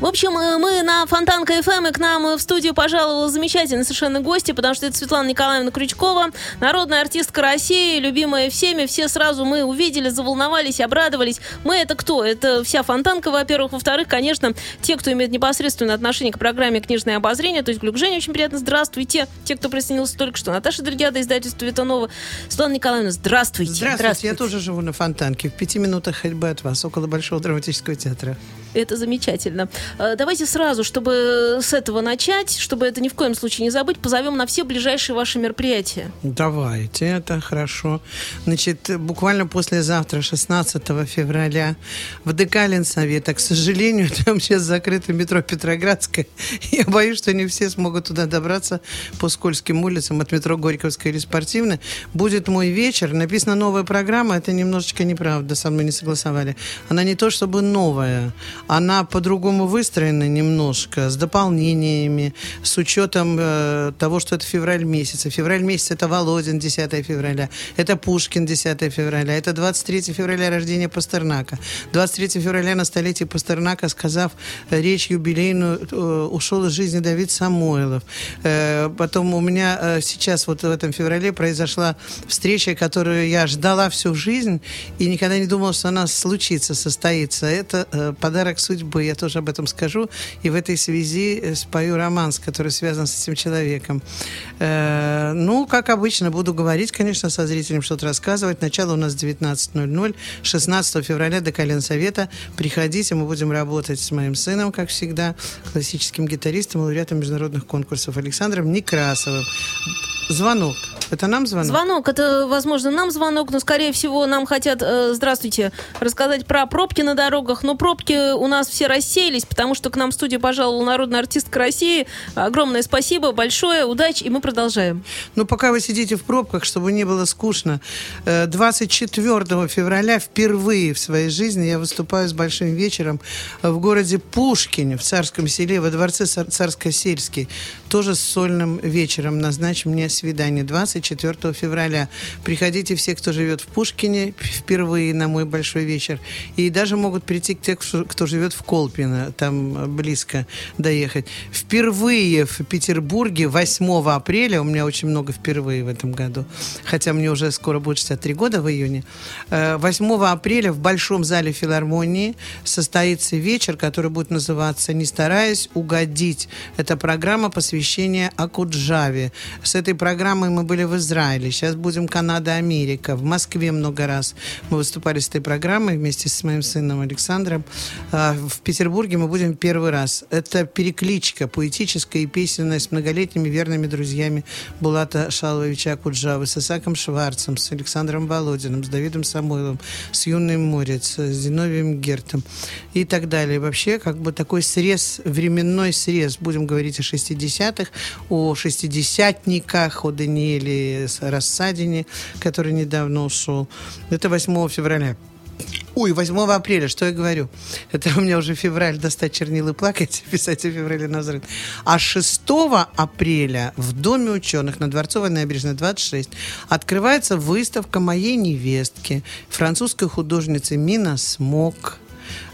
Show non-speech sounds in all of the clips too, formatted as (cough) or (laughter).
В общем, э, мы на Фонтанка ФМ, и к нам в студию пожаловала замечательный совершенно гости, потому что это Светлана Николаевна Крючкова, народная артистка России, любимая всеми. Все сразу мы увидели, заволновались, обрадовались. Мы это кто? Это вся Фонтанка, во-первых. Во-вторых, конечно, те, кто имеет непосредственное отношение к программе «Книжное обозрение», то есть Глюк Женя, очень приятно, здравствуйте. Те, кто присоединился только что. Наташа Дельгяда, издательство Витанова. Светлана Николаевна, здравствуйте. Здравствуйте. здравствуйте. Я тоже живу на Фонтанке, в пяти минутах ходьбы от вас, около Большого драматического театра. Это замечательно. Э, давайте сразу, чтобы с этого начать, чтобы это ни в коем случае не забыть, позовем на все ближайшие ваши мероприятия. Давайте, это хорошо. Значит, буквально послезавтра, 16 февраля, в ДК Ленсовета, к сожалению, (laughs) там сейчас закрыто метро Петроградское. Я боюсь, что не все смогут туда добраться по скользким улицам от метро Горьковская или Спортивная. Будет мой вечер. Написана новая программа. Это немножечко неправда, со мной не согласовали. Она не то чтобы новая, она по-другому выстроена немножко, с дополнениями, с учетом э, того, что это февраль месяц. Февраль месяц это Володин, 10 февраля, это Пушкин, 10 февраля, это 23 февраля рождения Пастернака. 23 февраля на столетие Пастернака, сказав речь юбилейную, э, ушел из жизни Давид Самойлов. Э, потом у меня э, сейчас вот в этом феврале произошла встреча, которую я ждала всю жизнь и никогда не думала, что она случится, состоится. Это э, подарок подарок судьбы. Я тоже об этом скажу. И в этой связи э, спою романс, который связан с этим человеком. Э, ну, как обычно, буду говорить, конечно, со зрителем что-то рассказывать. Начало у нас 19.00. 16 февраля до колен совета. Приходите, мы будем работать с моим сыном, как всегда, классическим гитаристом, лауреатом международных конкурсов Александром Некрасовым. Звонок. Это нам звонок? Звонок. Это, возможно, нам звонок, но, скорее всего, нам хотят, э, здравствуйте, рассказать про пробки на дорогах. Но пробки у нас все рассеялись, потому что к нам в студию пожаловала народная артистка России. Огромное спасибо, большое, удачи, и мы продолжаем. Ну, пока вы сидите в пробках, чтобы не было скучно, 24 э, февраля впервые в своей жизни я выступаю с большим вечером в городе Пушкине, в Царском селе, во дворце Царско-Сельский. Тоже с сольным вечером назначим мне свидание 24 февраля. Приходите все, кто живет в Пушкине, впервые на мой большой вечер. И даже могут прийти те, кто живет в Колпино, там близко доехать. Впервые в Петербурге 8 апреля, у меня очень много впервые в этом году, хотя мне уже скоро будет 63 года в июне, 8 э, апреля в Большом зале филармонии состоится вечер, который будет называться «Не стараясь угодить». Это программа посвящения Акуджаве. С этой программой мы были в Израиле, сейчас будем Канада, Америка, в Москве много раз. Мы выступали с этой программой вместе с моим сыном Александром. А, в Петербурге мы будем первый раз. Это перекличка поэтическая и песенная с многолетними верными друзьями Булата Шаловича Куджавы, с Исаком Шварцем, с Александром Володиным, с Давидом Самойловым, с Юным Морец, с Зиновием Гертом и так далее. Вообще, как бы такой срез, временной срез, будем говорить о 60-х, о шестидесятниках, о Даниэле Рассадине, который недавно ушел. Это 8 февраля. Ой, 8 апреля, что я говорю? Это у меня уже февраль, достать чернил и плакать, (laughs) писать о феврале на взрыв. А 6 апреля в Доме ученых на Дворцовой набережной 26 открывается выставка моей невестки, французской художницы Мина Смок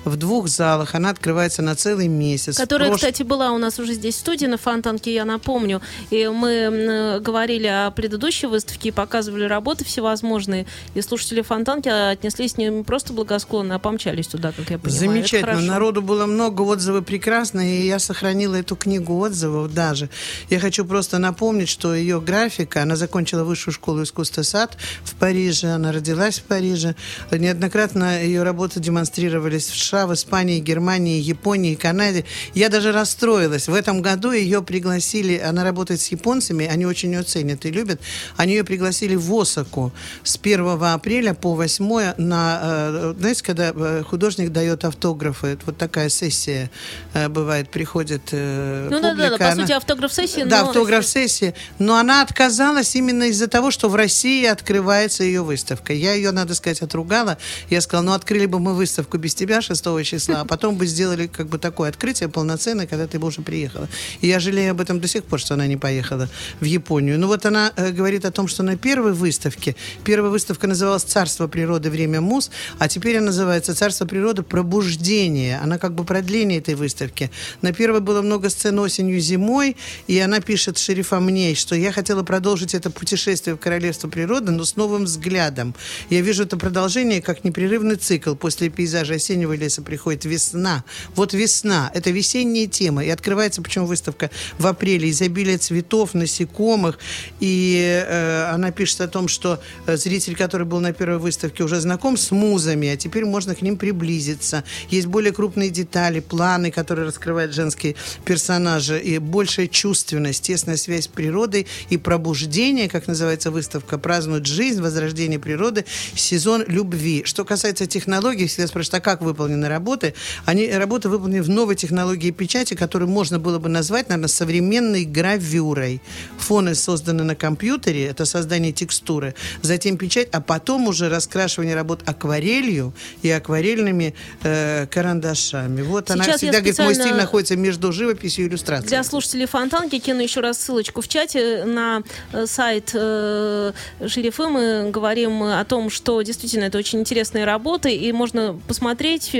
в двух залах. Она открывается на целый месяц. Которая, Прош... кстати, была у нас уже здесь в студии на Фонтанке, я напомню. И мы говорили о предыдущей выставке показывали работы всевозможные. И слушатели Фонтанки отнеслись с ним просто благосклонно, а помчались туда, как я понимаю. Замечательно. Народу было много, отзывы прекрасные, и я сохранила эту книгу отзывов даже. Я хочу просто напомнить, что ее графика, она закончила высшую школу искусства САД в Париже, она родилась в Париже. Неоднократно ее работы демонстрировались в США США, в Испании, Германии, Японии, Канаде. Я даже расстроилась. В этом году ее пригласили, она работает с японцами, они очень ее ценят и любят. Они ее пригласили в Осаку с 1 апреля по 8 на, э, знаете, когда э, художник дает автографы, вот такая сессия э, бывает, приходит Ну да, да, да, публика, по она- сути, автограф-сессия. да, но- автограф-сессии. Но она отказалась именно из-за того, что в России открывается ее выставка. Я ее, надо сказать, отругала. Я сказала, ну открыли бы мы выставку без тебя 6 числа, а потом бы сделали как бы такое открытие полноценное, когда ты бы уже приехала. И я жалею об этом до сих пор, что она не поехала в Японию. Ну вот она э, говорит о том, что на первой выставке, первая выставка называлась «Царство природы. Время мус», а теперь она называется «Царство природы. Пробуждение». Она как бы продление этой выставки. На первой было много сцен осенью, зимой, и она пишет шерифа мне, что я хотела продолжить это путешествие в королевство природы, но с новым взглядом. Я вижу это продолжение как непрерывный цикл. После пейзажа осеннего леса приходит весна. Вот весна – это весенняя тема. И открывается, почему выставка в апреле, изобилие цветов, насекомых. И э, она пишет о том, что э, зритель, который был на первой выставке, уже знаком с музами, а теперь можно к ним приблизиться. Есть более крупные детали, планы, которые раскрывают женские персонажи, и большая чувственность, тесная связь с природой и пробуждение, как называется выставка, празднуют жизнь, возрождение природы, сезон любви. Что касается технологий, всегда спрашивают, а как выполнены работы? Они, работы выполнены в новой технологии печати, которую можно было бы назвать, наверное, современной гравюрой. Фоны созданы на компьютере, это создание текстуры, затем печать, а потом уже раскрашивание работ акварелью и акварельными э, карандашами. Вот она Сейчас я всегда говорит, мой стиль находится между живописью и иллюстрацией. Для слушателей Фонтанки кину еще раз ссылочку в чате на э, сайт э, Шерифы. Мы говорим о том, что действительно это очень интересные работы, и можно посмотреть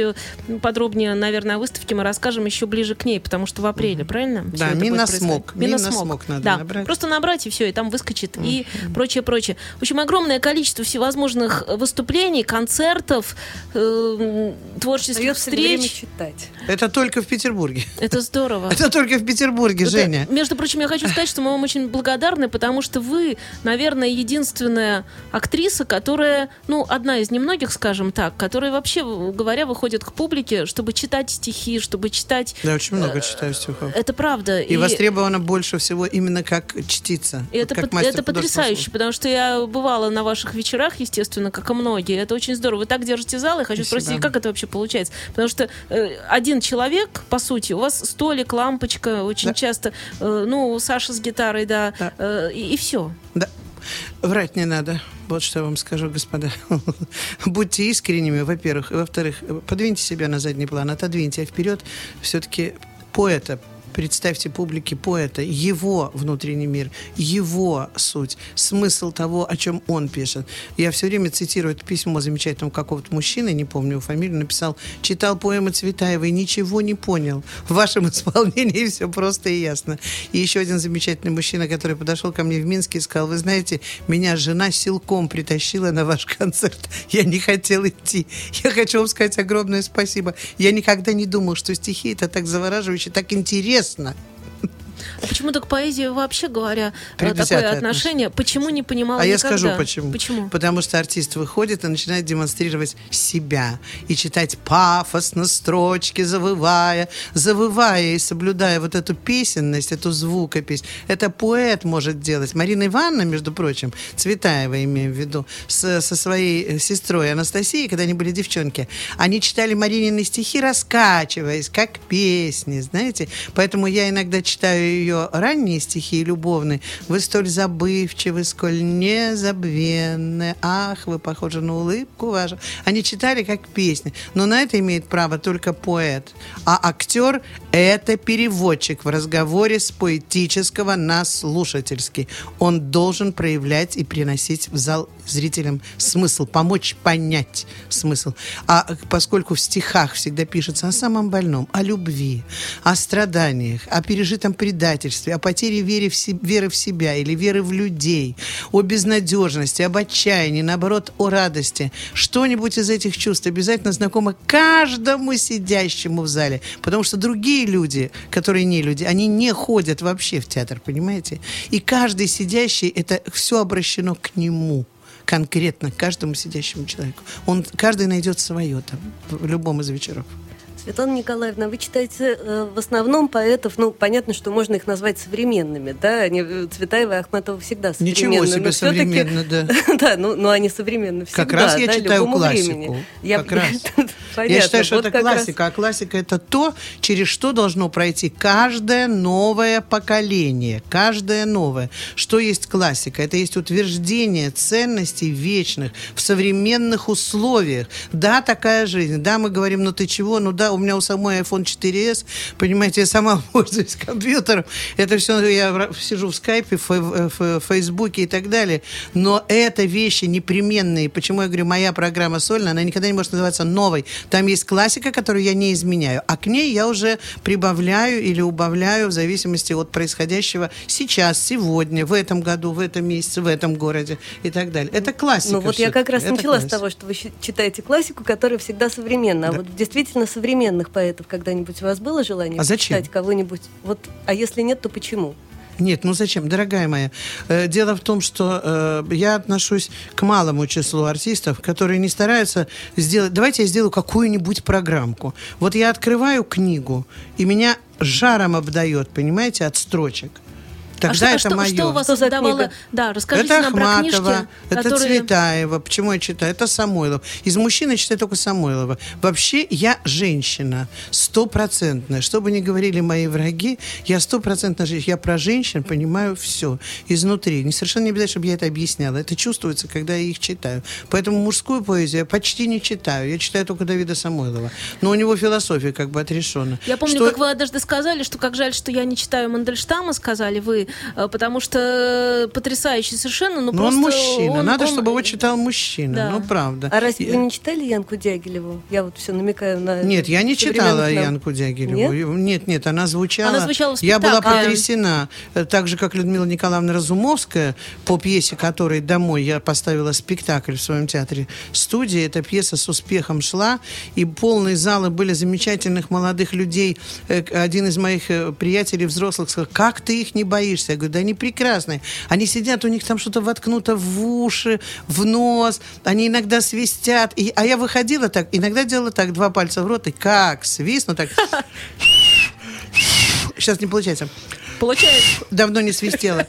подробнее, наверное, о выставке мы расскажем еще ближе к ней, потому что в апреле, правильно? Да, Миносмог. Миносмог надо да. набрать. Просто набрать и все, и там выскочит, и прочее, прочее. В общем, огромное количество всевозможных выступлений, концертов, э, творческих время встреч. читать. Это только в Петербурге. Это здорово. (laughs) Это только в Петербурге, Это- Женя. между прочим, я хочу сказать, что мы вам очень благодарны, потому что вы, наверное, единственная актриса, которая, ну, одна из немногих, скажем так, которая вообще, говоря, выходит к публике, чтобы читать стихи, чтобы читать... Я очень много читаю стихов. Это правда. И, востребована больше всего именно как чтица. И Вот это, как мастер это потрясающе, потому что я бывала на ваших вечерах, естественно, как и многие. Это очень здорово. Вы так держите зал, и хочу Спасибо. спросить, как это вообще получается? Потому что э, один человек, по сути, у вас столик, лампочка, очень Да. часто, э, ну, Саша с гитарой, да, Да. э, и, все. Да. Врать не надо. Вот что я вам скажу, господа. (laughs) Будьте искренними, во-первых. Во-вторых, подвиньте себя на задний план, отодвиньте, а вперед все-таки поэта Представьте публике поэта, его внутренний мир, его суть, смысл того, о чем он пишет. Я все время цитирую это письмо замечательного какого-то мужчины, не помню его фамилию, написал, читал поэмы Цветаевой, ничего не понял. В вашем (laughs) исполнении все просто и ясно. И еще один замечательный мужчина, который подошел ко мне в Минске и сказал, вы знаете, меня жена силком притащила на ваш концерт. Я не хотел идти. Я хочу вам сказать огромное спасибо. Я никогда не думал, что стихи это так завораживающе, так интересно. честно. А почему-то к поэзии вообще говоря э, такое отношение, почему не понимала А я никогда? скажу почему. Почему? Потому что артист выходит и начинает демонстрировать себя и читать пафосно строчки, завывая, завывая и соблюдая вот эту песенность, эту звукопись. Это поэт может делать. Марина Ивановна, между прочим, Цветаева имею в виду, с- со своей э, сестрой Анастасией, когда они были девчонки, они читали Маринины стихи, раскачиваясь, как песни, знаете. Поэтому я иногда читаю ее ранние стихи любовные. Вы столь забывчивы, сколь незабвенны. Ах, вы похожи на улыбку вашу. Они читали как песни. Но на это имеет право только поэт. А актер – это переводчик в разговоре с поэтического на слушательский. Он должен проявлять и приносить в зал зрителям смысл, помочь понять смысл. А поскольку в стихах всегда пишется о самом больном, о любви, о страданиях, о пережитом предательстве, о потере веры в, се- веры в себя или веры в людей, о безнадежности, об отчаянии, наоборот, о радости. Что-нибудь из этих чувств обязательно знакомо каждому сидящему в зале, потому что другие люди, которые не люди, они не ходят вообще в театр, понимаете? И каждый сидящий, это все обращено к нему конкретно каждому сидящему человеку. Он, каждый найдет свое там в любом из вечеров. Светлана Николаевна, вы читаете э, в основном поэтов, ну, понятно, что можно их назвать современными, да, они, э, Цветаева и Ахматова всегда современные. Ничего себе современно, да. (laughs) да, ну, ну, они современны всегда, Как раз я да, читаю классику. времени. Я, Как раз. (laughs) Понятно, Я считаю, что вот это как раз- классика. А классика это то, через что должно пройти каждое новое поколение. Каждое новое. Что есть классика? Это есть утверждение ценностей вечных в современных условиях. Да, такая жизнь. Да, мы говорим, ну ты чего? Ну да, у меня у самой iPhone 4s, понимаете, я сама (laughs) пользуюсь компьютером. Это все, я сижу в скайпе, в, в- в фейсбуке и так далее. Но это вещи непременные. Почему я говорю, моя программа сольная, она никогда не может называться новой. Там есть классика, которую я не изменяю. А к ней я уже прибавляю или убавляю в зависимости от происходящего сейчас, сегодня, в этом году, в этом месяце, в этом городе и так далее. Это классика. Ну вот я как раз Это начала с того, что вы читаете классику, которая всегда современна. А Да. вот действительно современных поэтов когда-нибудь у вас было желание А зачем? читать кого-нибудь? Вот, а если нет, то почему? Нет, ну зачем, дорогая моя? Э, Дело в том, что э, я отношусь к малому числу артистов, которые не стараются сделать... Давайте я сделаю какую-нибудь программку. Вот я открываю книгу, и меня жаром обдает, понимаете, от строчек. Тогда а что, а это что, мое. что у вас Что давало... Да, расскажите это нам про Ахматова, книжки, это которые... Цветаева. Почему я читаю? Это Самойлов. Из мужчин я читаю только Самойлова. Вообще, я женщина. Стопроцентная. Что бы ни говорили мои враги, я стопроцентная женщина. Я про женщин понимаю все. Изнутри. Не совершенно не обязательно, чтобы я это объясняла. Это чувствуется, когда я их читаю. Поэтому мужскую поэзию я почти не читаю. Я читаю только Давида Самойлова. Но у него философия как бы отрешена. Я помню, Что- как вы однажды сказали, что как жаль, что я не читаю Мандельштама, сказали вы, э, потому что потрясающий совершенно, ну он просто... мужчина. он- Надо, он- чтобы его читал мужчина. Да. Ну, правда. А разве Я- вы не читали Янку Дягилеву? Я вот все намекаю на... Нет, я не читала. Янку Дягилеву. Нет? Нет, нет, она звучала. Она звучала в Я была спектакле. потрясена. Э, Так же, как Людмила Николаевна Разумовская, по пьесе которой «Домой» я поставила спектакль в своем театре студии. Эта пьеса с успехом шла, и полные залы были замечательных молодых людей. Э, Один из моих э, приятелей взрослых сказал, как ты их не боишься? Я говорю, да они прекрасные. Они сидят, у них там что-то воткнуто в уши, в нос, они иногда свистят. И, а я выходила так, иногда делала так, два пальца в рот, и как свистну, так... Сейчас не получается. Получается. Давно не свистела.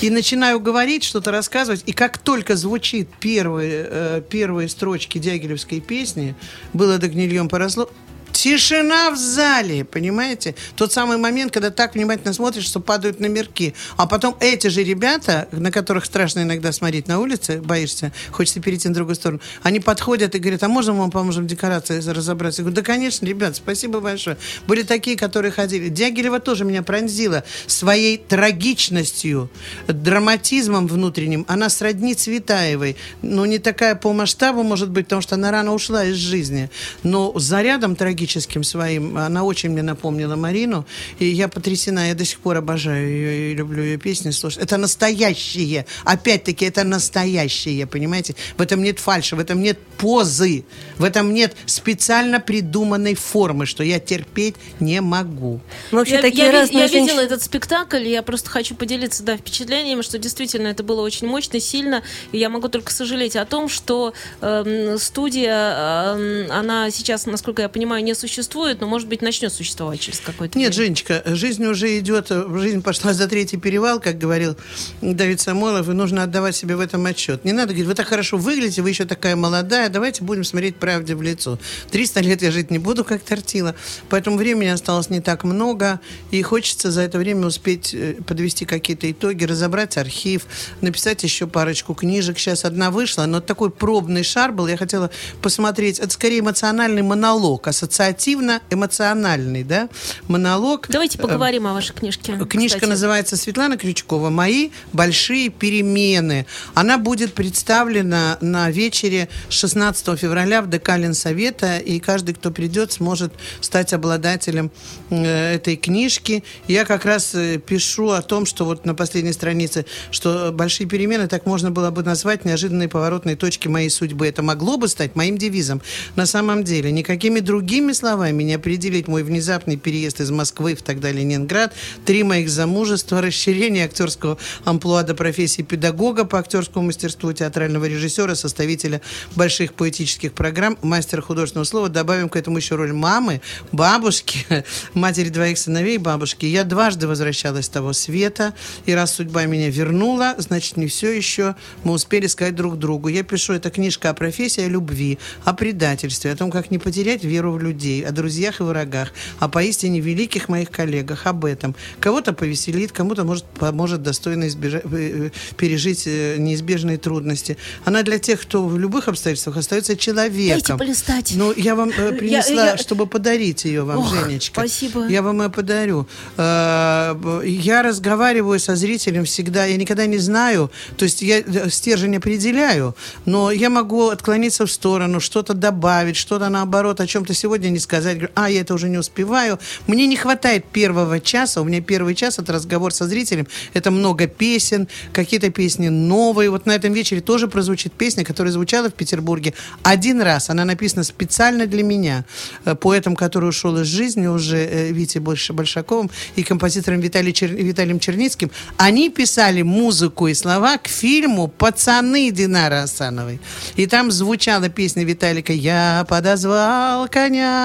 И начинаю говорить, что-то рассказывать. И как только звучит первые, э, первые строчки дягилевской песни, было до гнильем поросло, Тишина в зале, понимаете? Тот самый момент, когда так внимательно смотришь, что падают номерки. А потом эти же ребята, на которых страшно иногда смотреть на улице, боишься, хочется перейти на другую сторону, они подходят и говорят, а можно мы вам поможем декорации разобраться? Я говорю, да, конечно, ребят, спасибо большое. Были такие, которые ходили. Дягилева тоже меня пронзила своей трагичностью, драматизмом внутренним. Она сродни Цветаевой. Ну, не такая по масштабу, может быть, потому что она рано ушла из жизни. Но зарядом трагическим своим она очень мне напомнила Марину. И я потрясена. Я до сих пор обожаю ее и люблю ее песни слушать. Это настоящее. Опять-таки, это настоящее, понимаете? В этом нет фальши, в этом нет позы, в этом нет специально придуманной формы, что я терпеть не могу. Ну, вообще, я, такие я разные я женщины- видела этот спектакль, и я просто хочу поделиться да, впечатлениями, что действительно это было очень мощно, сильно. И я могу только сожалеть о том, что эм, студия, эм, она сейчас, насколько я понимаю, не существует, но, может быть, начнет существовать через какое-то Нет, время. Женечка, жизнь уже идет, жизнь пошла за третий перевал, как говорил Давид Самойлов, и нужно отдавать себе в этом отчет. Не надо говорить, вы так хорошо выглядите, вы еще такая молодая, давайте будем смотреть правде в лицо. 300 лет я жить не буду, как тортила, поэтому времени осталось не так много, и хочется за это время успеть э, подвести какие-то итоги, разобрать архив, написать еще парочку книжек. Сейчас одна вышла, но такой пробный шар был, я хотела посмотреть, это скорее эмоциональный монолог, ассоциативно-эмоциональный, да, монолог. Давайте Э, поговорим о вашей книжке. Книжка кстати. называется Светлана Крючкова «Мои большие перемены». Она будет представлена на вечере 16 февраля в ДК Ленсовета, и каждый, кто придет, сможет стать обладателем э, этой книжки. Я как раз э, пишу о том, что вот на последней странице, что большие перемены так можно было бы назвать неожиданные поворотные точки моей судьбы. Это могло бы стать моим девизом. На самом деле, никакими другими словами не определить мой внезапный переезд из Москвы в тогда Ленинград, три моих замужества, расширение актерского амплуа до профессии педагога по актерскому мастерству, театрального режиссера, составителя больших поэтических программ, мастера художественного слова. Добавим к этому еще роль мамы, бабушки, (laughs) матери двоих сыновей бабушки. Я дважды возвращалась с того света, и раз судьба меня вернула, значит, не все еще мы успели сказать друг другу. Я пишу, это книжка о профессии, о любви, о предательстве, о том, как не потерять веру в людей, о друзьях и врагах, о поистине великих моих коллегах, об этом. Кого-то повеселит, кому-то может, поможет достойно избежать, э, э, пережить э, неизбежные трудности. Она для тех, кто в любых обстоятельствах остается человеком. Дайте полистать. Ну, я вам принесла, Я- я- чтобы подарить ее вам, Ох, Женечка. спасибо. Я вам ее подарю. Я разговариваю со зрителем всегда, я никогда не знаю, то есть я стержень определяю, но я могу отклониться в сторону, что-то добавить, что-то наоборот, о чем-то сегодня не сказать. А, я это уже не успеваю. Мне не хватает первого часа, у меня первый час это разговор со зрителем, это много песен, какие-то песни новые. Вот на этом вечере тоже прозвучит песня, которая звучала в Петербурге один раз. Она написана специально для меня, э, поэтом, который ушел из жизни уже э, Витей Больш- Большаковым и композитором Виталий Чер- Виталием Черницким. Они писали музыку и слова к фильму «Пацаны» Динары Асановой. И там звучала песня Виталика «Я подозвал коня,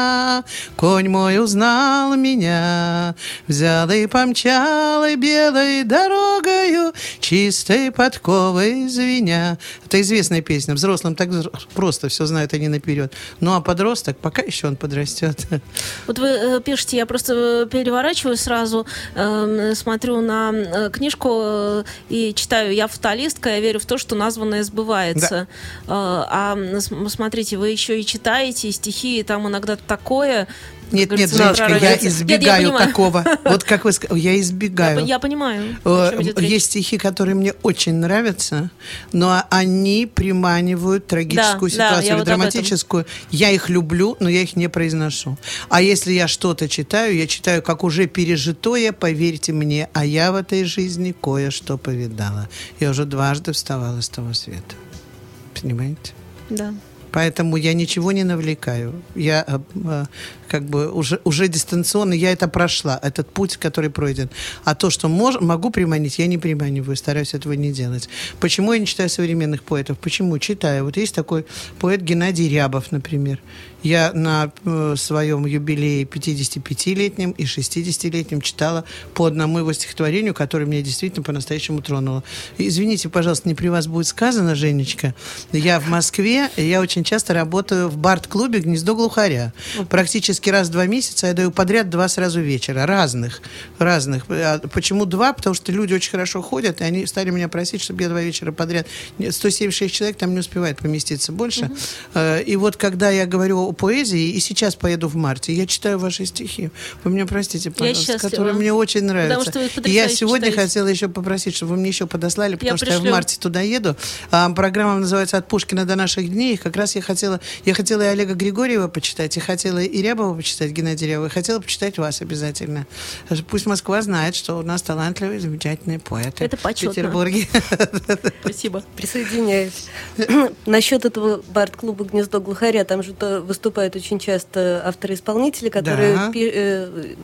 конь мой узнал меня, взял и помчал и белой дорогою, чистой подковой звеня». Это известная песня. Взрослым так просто все знают они наперед. Ну а подросток, пока еще он подрастет. Вот вы э, пишете, я просто э, переворачиваю сразу, э, смотрю на э, книжку э, и читаю. Я фаталистка, я верю в то, что названное сбывается. Э, а смотрите, вы еще и читаете и стихи, и там иногда такое. Нет, нет, Женечка, я прорывается. Нет, избегаю понимаю. такого. (laughs) Вот как вы сказали, я Я, избегаю. по- я понимаю. Э. Есть стихи, которые мне очень нравятся, но они приманивают трагическую Да, да, ситуацию я или вот драматическую. Я их люблю, но я их не произношу. А если я что-то читаю, я читаю как уже пережитое, поверьте мне, а я в этой жизни кое-что повидала. Я уже дважды вставала с того света. Понимаете? Да. Поэтому я ничего не навлекаю. Я э, э, как бы уже, уже дистанционно, я это прошла, этот путь, который пройден. А то, что мож, могу приманить, я не приманиваю, стараюсь этого не делать. Почему я не читаю современных поэтов? Почему? Читаю. Вот есть такой поэт Геннадий Рябов, например. Я на э, своем юбилее 55-летнем и 60-летнем читала по одному его стихотворению, которое меня действительно по-настоящему тронуло. Извините, пожалуйста, не при вас будет сказано, Женечка. Я в Москве, я очень часто работаю в бард-клубе «Гнездо глухаря». Практически раз в два месяца я даю подряд два сразу вечера. Разных. Разных. А Почему два? Потому что люди очень хорошо ходят, и они стали меня просить, чтобы я два вечера подряд. Нет, 176 человек там не успевает поместиться больше. Э, И вот когда я говорю о поэзии, и сейчас поеду в марте, я читаю ваши стихи. Вы меня простите, пожалуйста, которые мне очень нравятся. я сегодня читаете. хотела еще попросить, чтобы вы мне еще подослали, потому что я в пришлю. марте туда еду. А, программа называется «От Пушкина до наших дней». И как раз я хотела, я хотела и Олега Григорьева почитать, и хотела и Рябова почитать, Геннадия Рябова, и хотела почитать вас обязательно. Пусть Москва знает, что у нас талантливые, замечательные поэты Это почетно. в Петербурге. Спасибо. Присоединяюсь. (clears throat) Насчет этого бард-клуба «Гнездо глухаря», там же выступают очень часто авторы-исполнители, которые э,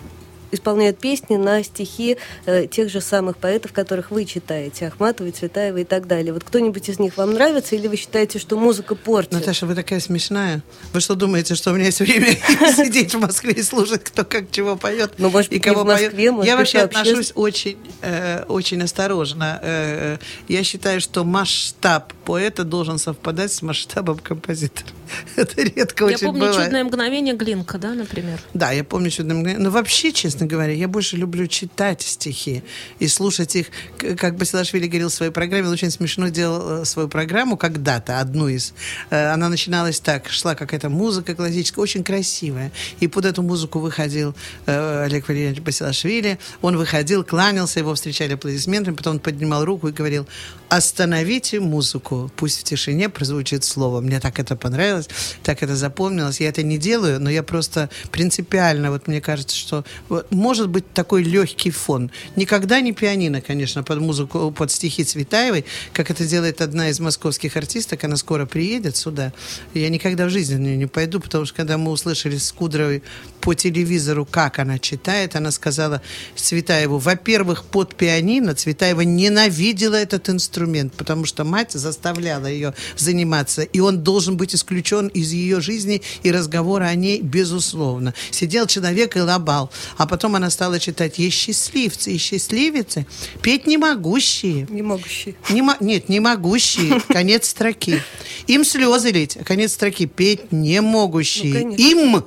исполняют песни на стихи э, тех же самых поэтов, которых вы читаете, Ахматовой, Цветаевой и так далее. Вот кто-нибудь из них вам нравится, или вы считаете, что музыка портит? Наташа, вы такая смешная. Вы что думаете, что у меня есть время (laughs) сидеть в Москве и слушать, кто как чего поет Ну, может и кого в Москве, поет? может Я вообще- отношусь очень, э, очень осторожно. Э, я считаю, что масштаб поэта должен совпадать с масштабом композитора. (laughs) Это редко Я очень помню бывает. чудное мгновение Глинка, да, например. Да, я помню чудное мгновение. Но вообще, честно говоря, я больше люблю читать стихи и слушать их. Как Басилашвили говорил в своей программе, он очень смешно делал э, свою программу когда-то, одну из. Э, Она начиналась так, шла какая-то музыка классическая, очень красивая. И под эту музыку выходил э, Олег Валерьянович Басилашвили. Он выходил, кланялся, его встречали аплодисментами, потом он поднимал руку и говорил, остановите музыку. Пусть в тишине прозвучит слово. Мне так это понравилось, так это запомнилось. Я это не делаю, но я просто принципиально, вот мне кажется, что может быть такой легкий фон. Никогда не пианино, конечно, под музыку, под стихи Цветаевой, как это делает одна из московских артисток, она скоро приедет сюда. Я никогда в жизни на нее не пойду, потому что когда мы услышали с Кудровой по телевизору, как она читает, она сказала Цветаеву, во-первых, под пианино Цветаева ненавидела этот инструмент, потому что мать заставляла ее заниматься, и он должен быть исключен из ее жизни и разговора о ней, безусловно. Сидел человек и лобал, а потом она стала читать «Есть счастливцы и счастливицы, петь не могущие». Не могущие. Не нет, не могущие. (laughs) Конец строки. Им слезы лить. Конец строки. Петь не могущие. Ну, конечно. Им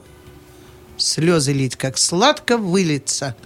слезы лить, как сладко вылиться.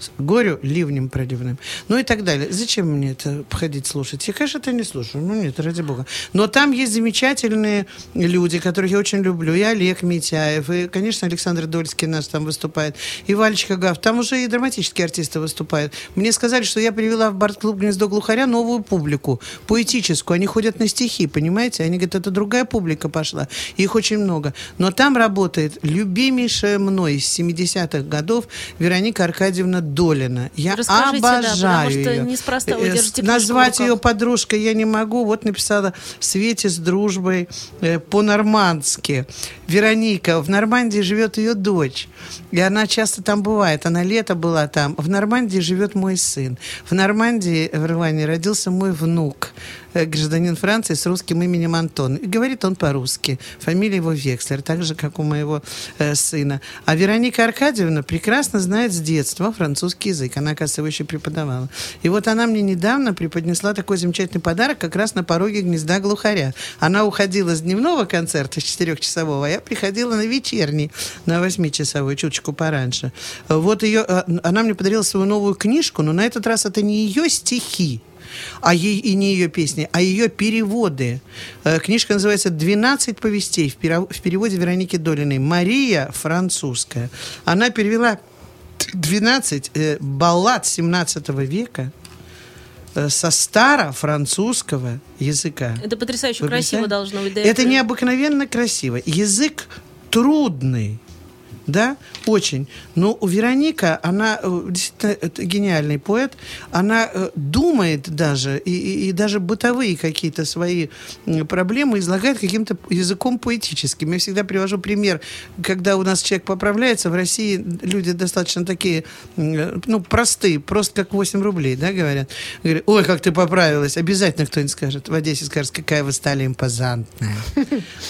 С Горю ливнем проливным. Ну и так далее. Зачем мне это ходить слушать? Я, конечно, это не слушаю. Ну нет, ради бога. Но там есть замечательные люди, которых я очень люблю. И Олег Митяев, и, конечно, Александр Дольский наш там выступает, и Валечка Гав. Там уже и драматические артисты выступают. Мне сказали, что я привела в бард-клуб «Гнездо глухаря» новую публику, поэтическую. Они ходят на стихи, понимаете? Они говорят, это другая публика пошла. Их очень много. Но там работает любимейшая мной из 70-х годов Вероника Аркадьевна Долина. Я Расскажите, да, обожаю потому что неспроста вы Э, держите Назвать ее подружкой я не могу. Вот написала Свете с дружбой э, по-нормандски. Вероника, в Нормандии живет ее дочь. И она часто там бывает. Она лето была там. В Нормандии живет мой сын. В Нормандии, в Рване, родился мой внук, гражданин Франции с русским именем Антон. И говорит он по-русски. Фамилия его Векслер, так же, как у моего э, сына. А Вероника Аркадьевна прекрасно знает с детства французский язык. Она, оказывается, его еще преподавала. И вот она мне недавно преподнесла такой замечательный подарок как раз на пороге гнезда глухаря. Она уходила с дневного концерта, с четырехчасового, а я приходила на вечерний, на восьмичасовой, чуточку пораньше. Вот ее, э, она мне подарила свою новую книжку, но на этот раз это не ее стихи, а ей, и не ее песни, а ее переводы. Э, Книжка называется «12 повестей» в, переводе Вероники Долиной. Мария французская. Она перевела 12 э, баллад 17 века э, со старо-французского языка. Это потрясающе Вы красиво должно быть. да, Это необыкновенно красиво. Язык трудный. Да, очень. Но у Вероника, она э, действительно гениальный поэт, она э, думает даже, и, и- и даже бытовые какие-то свои проблемы излагает каким-то языком поэтическим. Я всегда привожу пример, когда у нас человек поправляется, в России люди достаточно такие, э, ну, простые, просто как 8 рублей, да, говорят. Говорят, ой, как ты поправилась. Обязательно кто-нибудь скажет. В Одессе скажет, какая вы стали импозантная.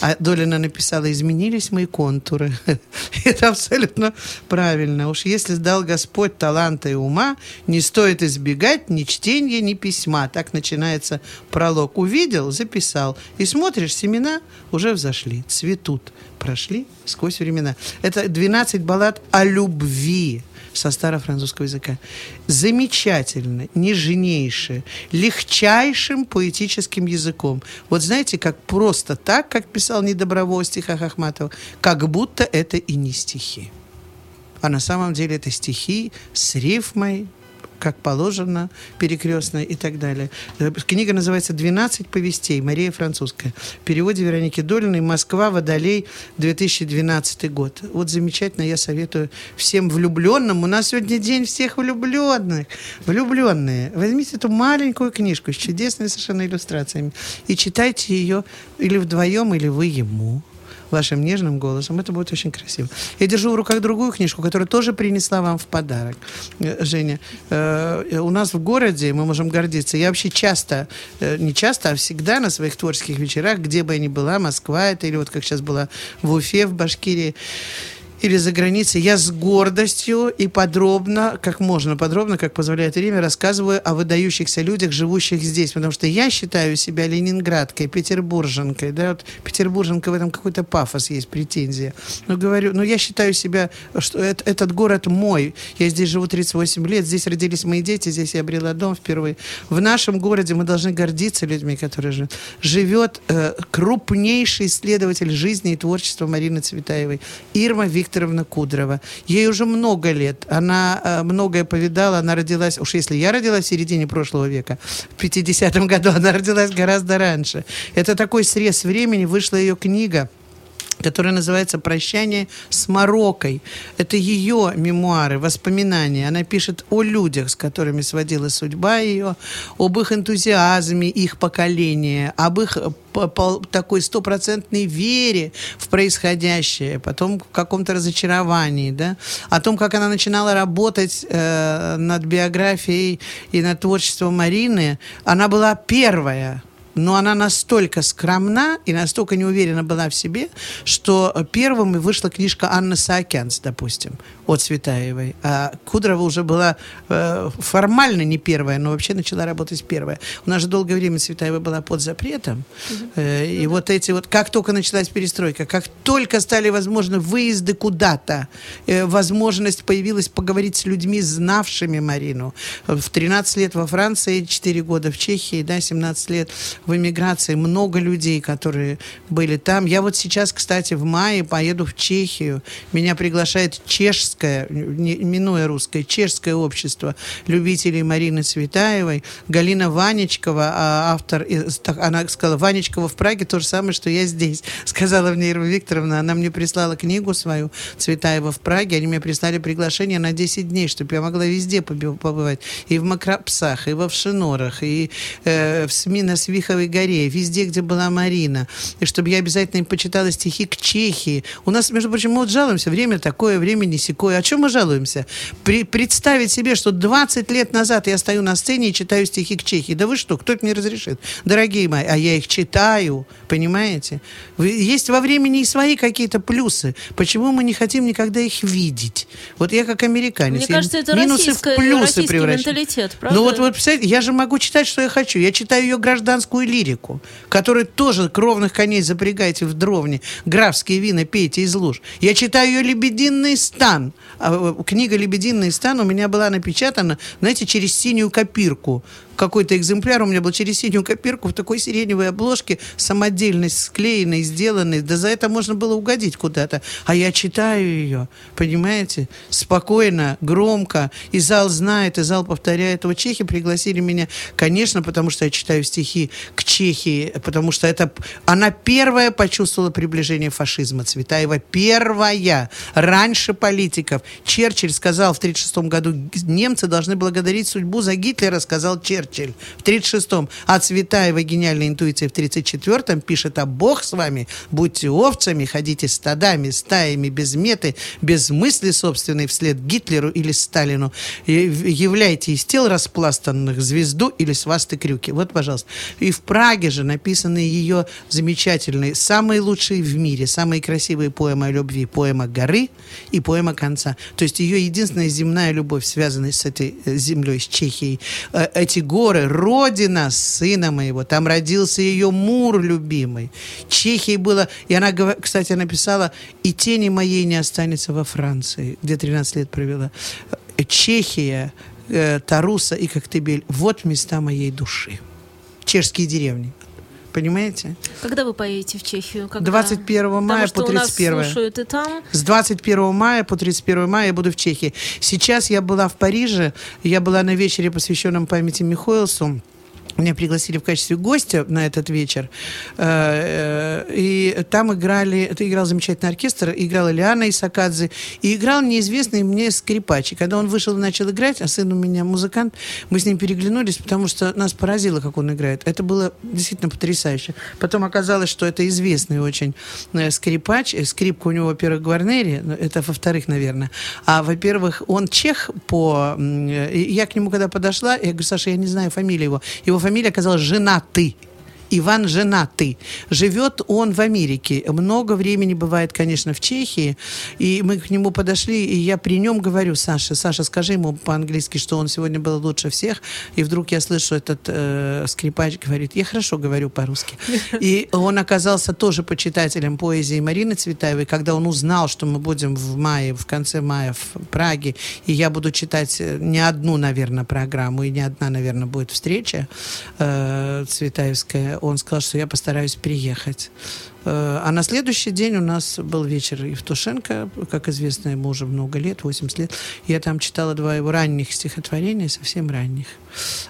А Долина написала, изменились мои контуры. (laughs) Это абсолютно правильно. Уж если сдал Господь таланта и ума, не стоит избегать ни чтения, ни письма. Так начинается пролог. Увидел, записал. И смотришь, семена уже взошли, цветут, прошли сквозь времена. Это 12 баллад о любви со старофранцузского языка. Замечательно, нежнейше, легчайшим поэтическим языком. Вот знаете, как просто так, как писал Недоброво в стихах Ахматова, как будто это и не стихи. А на самом деле это стихи с рифмой, как положено, перекрестно и так далее. Книга называется «12 повестей. Мария Французская». В переводе Вероники Долиной «Москва. Водолей. 2012 год». Вот замечательно, я советую всем влюбленным. У нас сегодня день всех влюбленных. Влюбленные. Возьмите эту маленькую книжку с чудесными совершенно иллюстрациями и читайте ее или вдвоем, или вы ему вашим нежным голосом. Это будет очень красиво. Я держу в руках другую книжку, которую тоже принесла вам в подарок, э, Женя. Э, У нас в городе мы можем гордиться. Я вообще часто, э, не часто, а всегда на своих творческих вечерах, где бы я ни была, Москва это или вот как сейчас была в Уфе, в Башкирии, или за границей, я с гордостью и подробно, как можно подробно, как позволяет время, рассказываю о выдающихся людях, живущих здесь. Потому что я считаю себя ленинградкой, петербурженкой. Да, вот петербурженка в этом какой-то пафос есть, претензия. Но говорю, но я считаю себя, что эт- этот город мой. Я здесь живу 38 лет, здесь родились мои дети, здесь я обрела дом впервые. В нашем городе мы должны гордиться людьми, которые живут. Живет э, крупнейший исследователь жизни и творчества Марины Цветаевой, Ирма Викторовна Викторовна Кудрова. Ей уже много лет. Она э, многое повидала. Она родилась, уж если я родилась в середине прошлого века, в 50-м году, (laughs) она родилась гораздо раньше. Это такой срез времени. Вышла ее книга которая называется «Прощание с Мароккой». Это ее мемуары, воспоминания. Она пишет о людях, с которыми сводила судьба ее, об их энтузиазме, их поколения, об их э, такой стопроцентной вере в происходящее, потом в каком-то разочаровании, да, о том, как она начинала работать э, над биографией и над творчеством Марины. Она была первая но она настолько скромна и настолько не уверена была в себе, что первым и вышла книжка Анны Саакянц, допустим, от Светаевой. А Кудрова уже была э, формально не первая, но вообще начала работать первая. У нас же долгое время Светаева была под запретом. Э, и вот эти вот, как только началась перестройка, как только стали возможны выезды куда-то, э, возможность появилась поговорить с людьми, знавшими Марину. В 13 лет во Франции, 4 года в Чехии, да, 17 лет в эмиграции. Много людей, которые были там. Я вот сейчас, кстати, в мае поеду в Чехию. Меня приглашает чешское, не- минуя русское, чешское общество любителей Марины Цветаевой. Галина Ванечкова, а, автор, она сказала, Ванечкова в Праге то же самое, что я здесь. (laughs) Сказала мне Ирма Викторовна, она мне прислала книгу свою Цветаева в Праге. Они мне прислали приглашение на 10 дней, чтобы я могла везде побывать. И в Макропсах, и во Вшинорах, и э, в СМИ на Свиховой горе, везде, где была Марина. И чтобы я обязательно им почитала стихи к Чехии. У нас, между прочим, мы вот жалуемся, время такое, время не секое. О чем мы жалуемся? При- представить себе, что 20 лет назад я стою на сцене и читаю стихи к Чехии. Да вы что, кто это мне разрешит? Дорогие мои, а я их читаю, понимаете? Есть во времени и свои какие-то плюсы. Почему мы не хотим никогда их видеть? Вот я как американец. Мне кажется, это минусы в плюсы российский превращаю. менталитет, правда? Ну вот, вот, представляете, я же могу читать, что я хочу. Я читаю ее гражданскую лирику, которую тоже кровных коней запрягайте в дровне, графские вина пейте из луж. Я читаю ее «Лебединый стан». А, э, Книга «Лебединый стан» у меня была напечатана, знаете, через синюю копирку. Какой-то экземпляр у меня был через синюю копирку в такой сиреневой обложке, самодельность склеенной, сделанной. Да за это можно было угодить куда-то. А я читаю ее, понимаете, спокойно, громко. И зал знает, и зал повторяет. Вот чехи пригласили меня, конечно, потому что я читаю стихи к Чехии, потому что это она первая почувствовала приближение фашизма. Цветаева первая, раньше политиков. Черчилль сказал в 1936 году, немцы должны благодарить судьбу за Гитлера, сказал Черчилль в 1936-м. А Цветаева гениальная интуиция в 1934-м пишет, а Бог с вами, будьте овцами, ходите стадами, стаями, без меты, без мысли собственной вслед Гитлеру или Сталину. Являйте из тел распластанных звезду или свасты крюки. Вот, пожалуйста. И в Праге же написаны ее замечательные, самые лучшие в мире, самые красивые поэмы о любви. Поэма «Горы» и поэма «Конца». То есть ее единственная земная любовь, связанная с этой э, землей, с Чехией. Э, Эти горы, родина сына моего. Там родился ее Мур любимый. Чехии было... И она, кстати, написала «И тени моей не останется во Франции», где 13 лет провела. Э, Чехия, Таруса и Коктебель. Вот места моей души. Чешские деревни. Понимаете? Когда вы поедете в Чехию? Когда? 21 мая Потому по что у нас 31. слушают и там. С 21 мая по 31 мая я буду в Чехии. Сейчас я была в Париже, я была на вечере, посвященном памяти Михоэлсу. Меня пригласили в качестве гостя на этот вечер. Э, э, И там играли, это играл замечательный оркестр, играла Лиана Исакадзе, и играл неизвестный мне скрипач. И когда он вышел и начал играть, а сын у меня музыкант, мы с ним переглянулись, потому что нас поразило, как он играет. Это было действительно потрясающе. Потом оказалось, что это известный очень э, скрипач. Скрипка у него, во-первых, Гварнери, это во-вторых, наверное. А во-первых, он чех по... Я к нему когда подошла, я говорю, Саша, я не знаю фамилию его. Его фамилия оказалась «Женатый». Иван женатый. Живет он в Америке. Много времени бывает, конечно, в Чехии. И мы к нему подошли, и я при нем говорю, Саша, Саша, скажи ему по-английски, что он сегодня был лучше всех. И вдруг я слышу, этот э, скрипач говорит, я хорошо говорю по-русски. (laughs) И он оказался тоже почитателем поэзии Марины Цветаевой, когда он узнал, что мы будем в мае, в конце мая в Праге, и я буду читать э, не одну, наверное, программу, и не одна, наверное, будет встреча э, Цветаевская, он сказал, что я постараюсь приехать. Э, А на следующий день у нас был вечер Евтушенко, как известно, ему уже много лет, 80 лет. Я там читала два его ранних стихотворения, совсем ранних.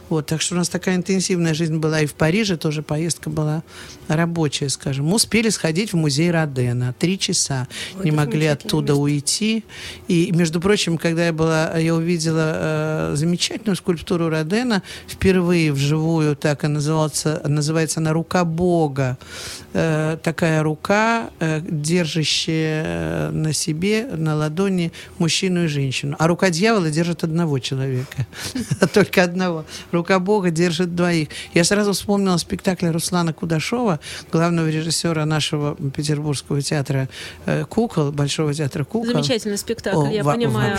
Вот, так что у нас такая интенсивная жизнь была и в Париже, тоже поездка была рабочая, скажем. Мы успели сходить в музей Родена, три часа, Ой, не могли оттуда место. уйти. И, между прочим, когда я была, я увидела э, замечательную скульптуру Родена, впервые вживую, так и называется, называется она «Рука Бога». Э, такая рука, э, держащая э, на себе, на ладони мужчину и женщину. А рука дьявола держит одного человека. (laughs) Только одного. Рука Бога держит двоих. Я сразу вспомнила спектакль Руслана Кудашова, главного режиссера нашего петербургского театра э, «Кукол», Большого театра «Кукол». Замечательный спектакль, я понимаю.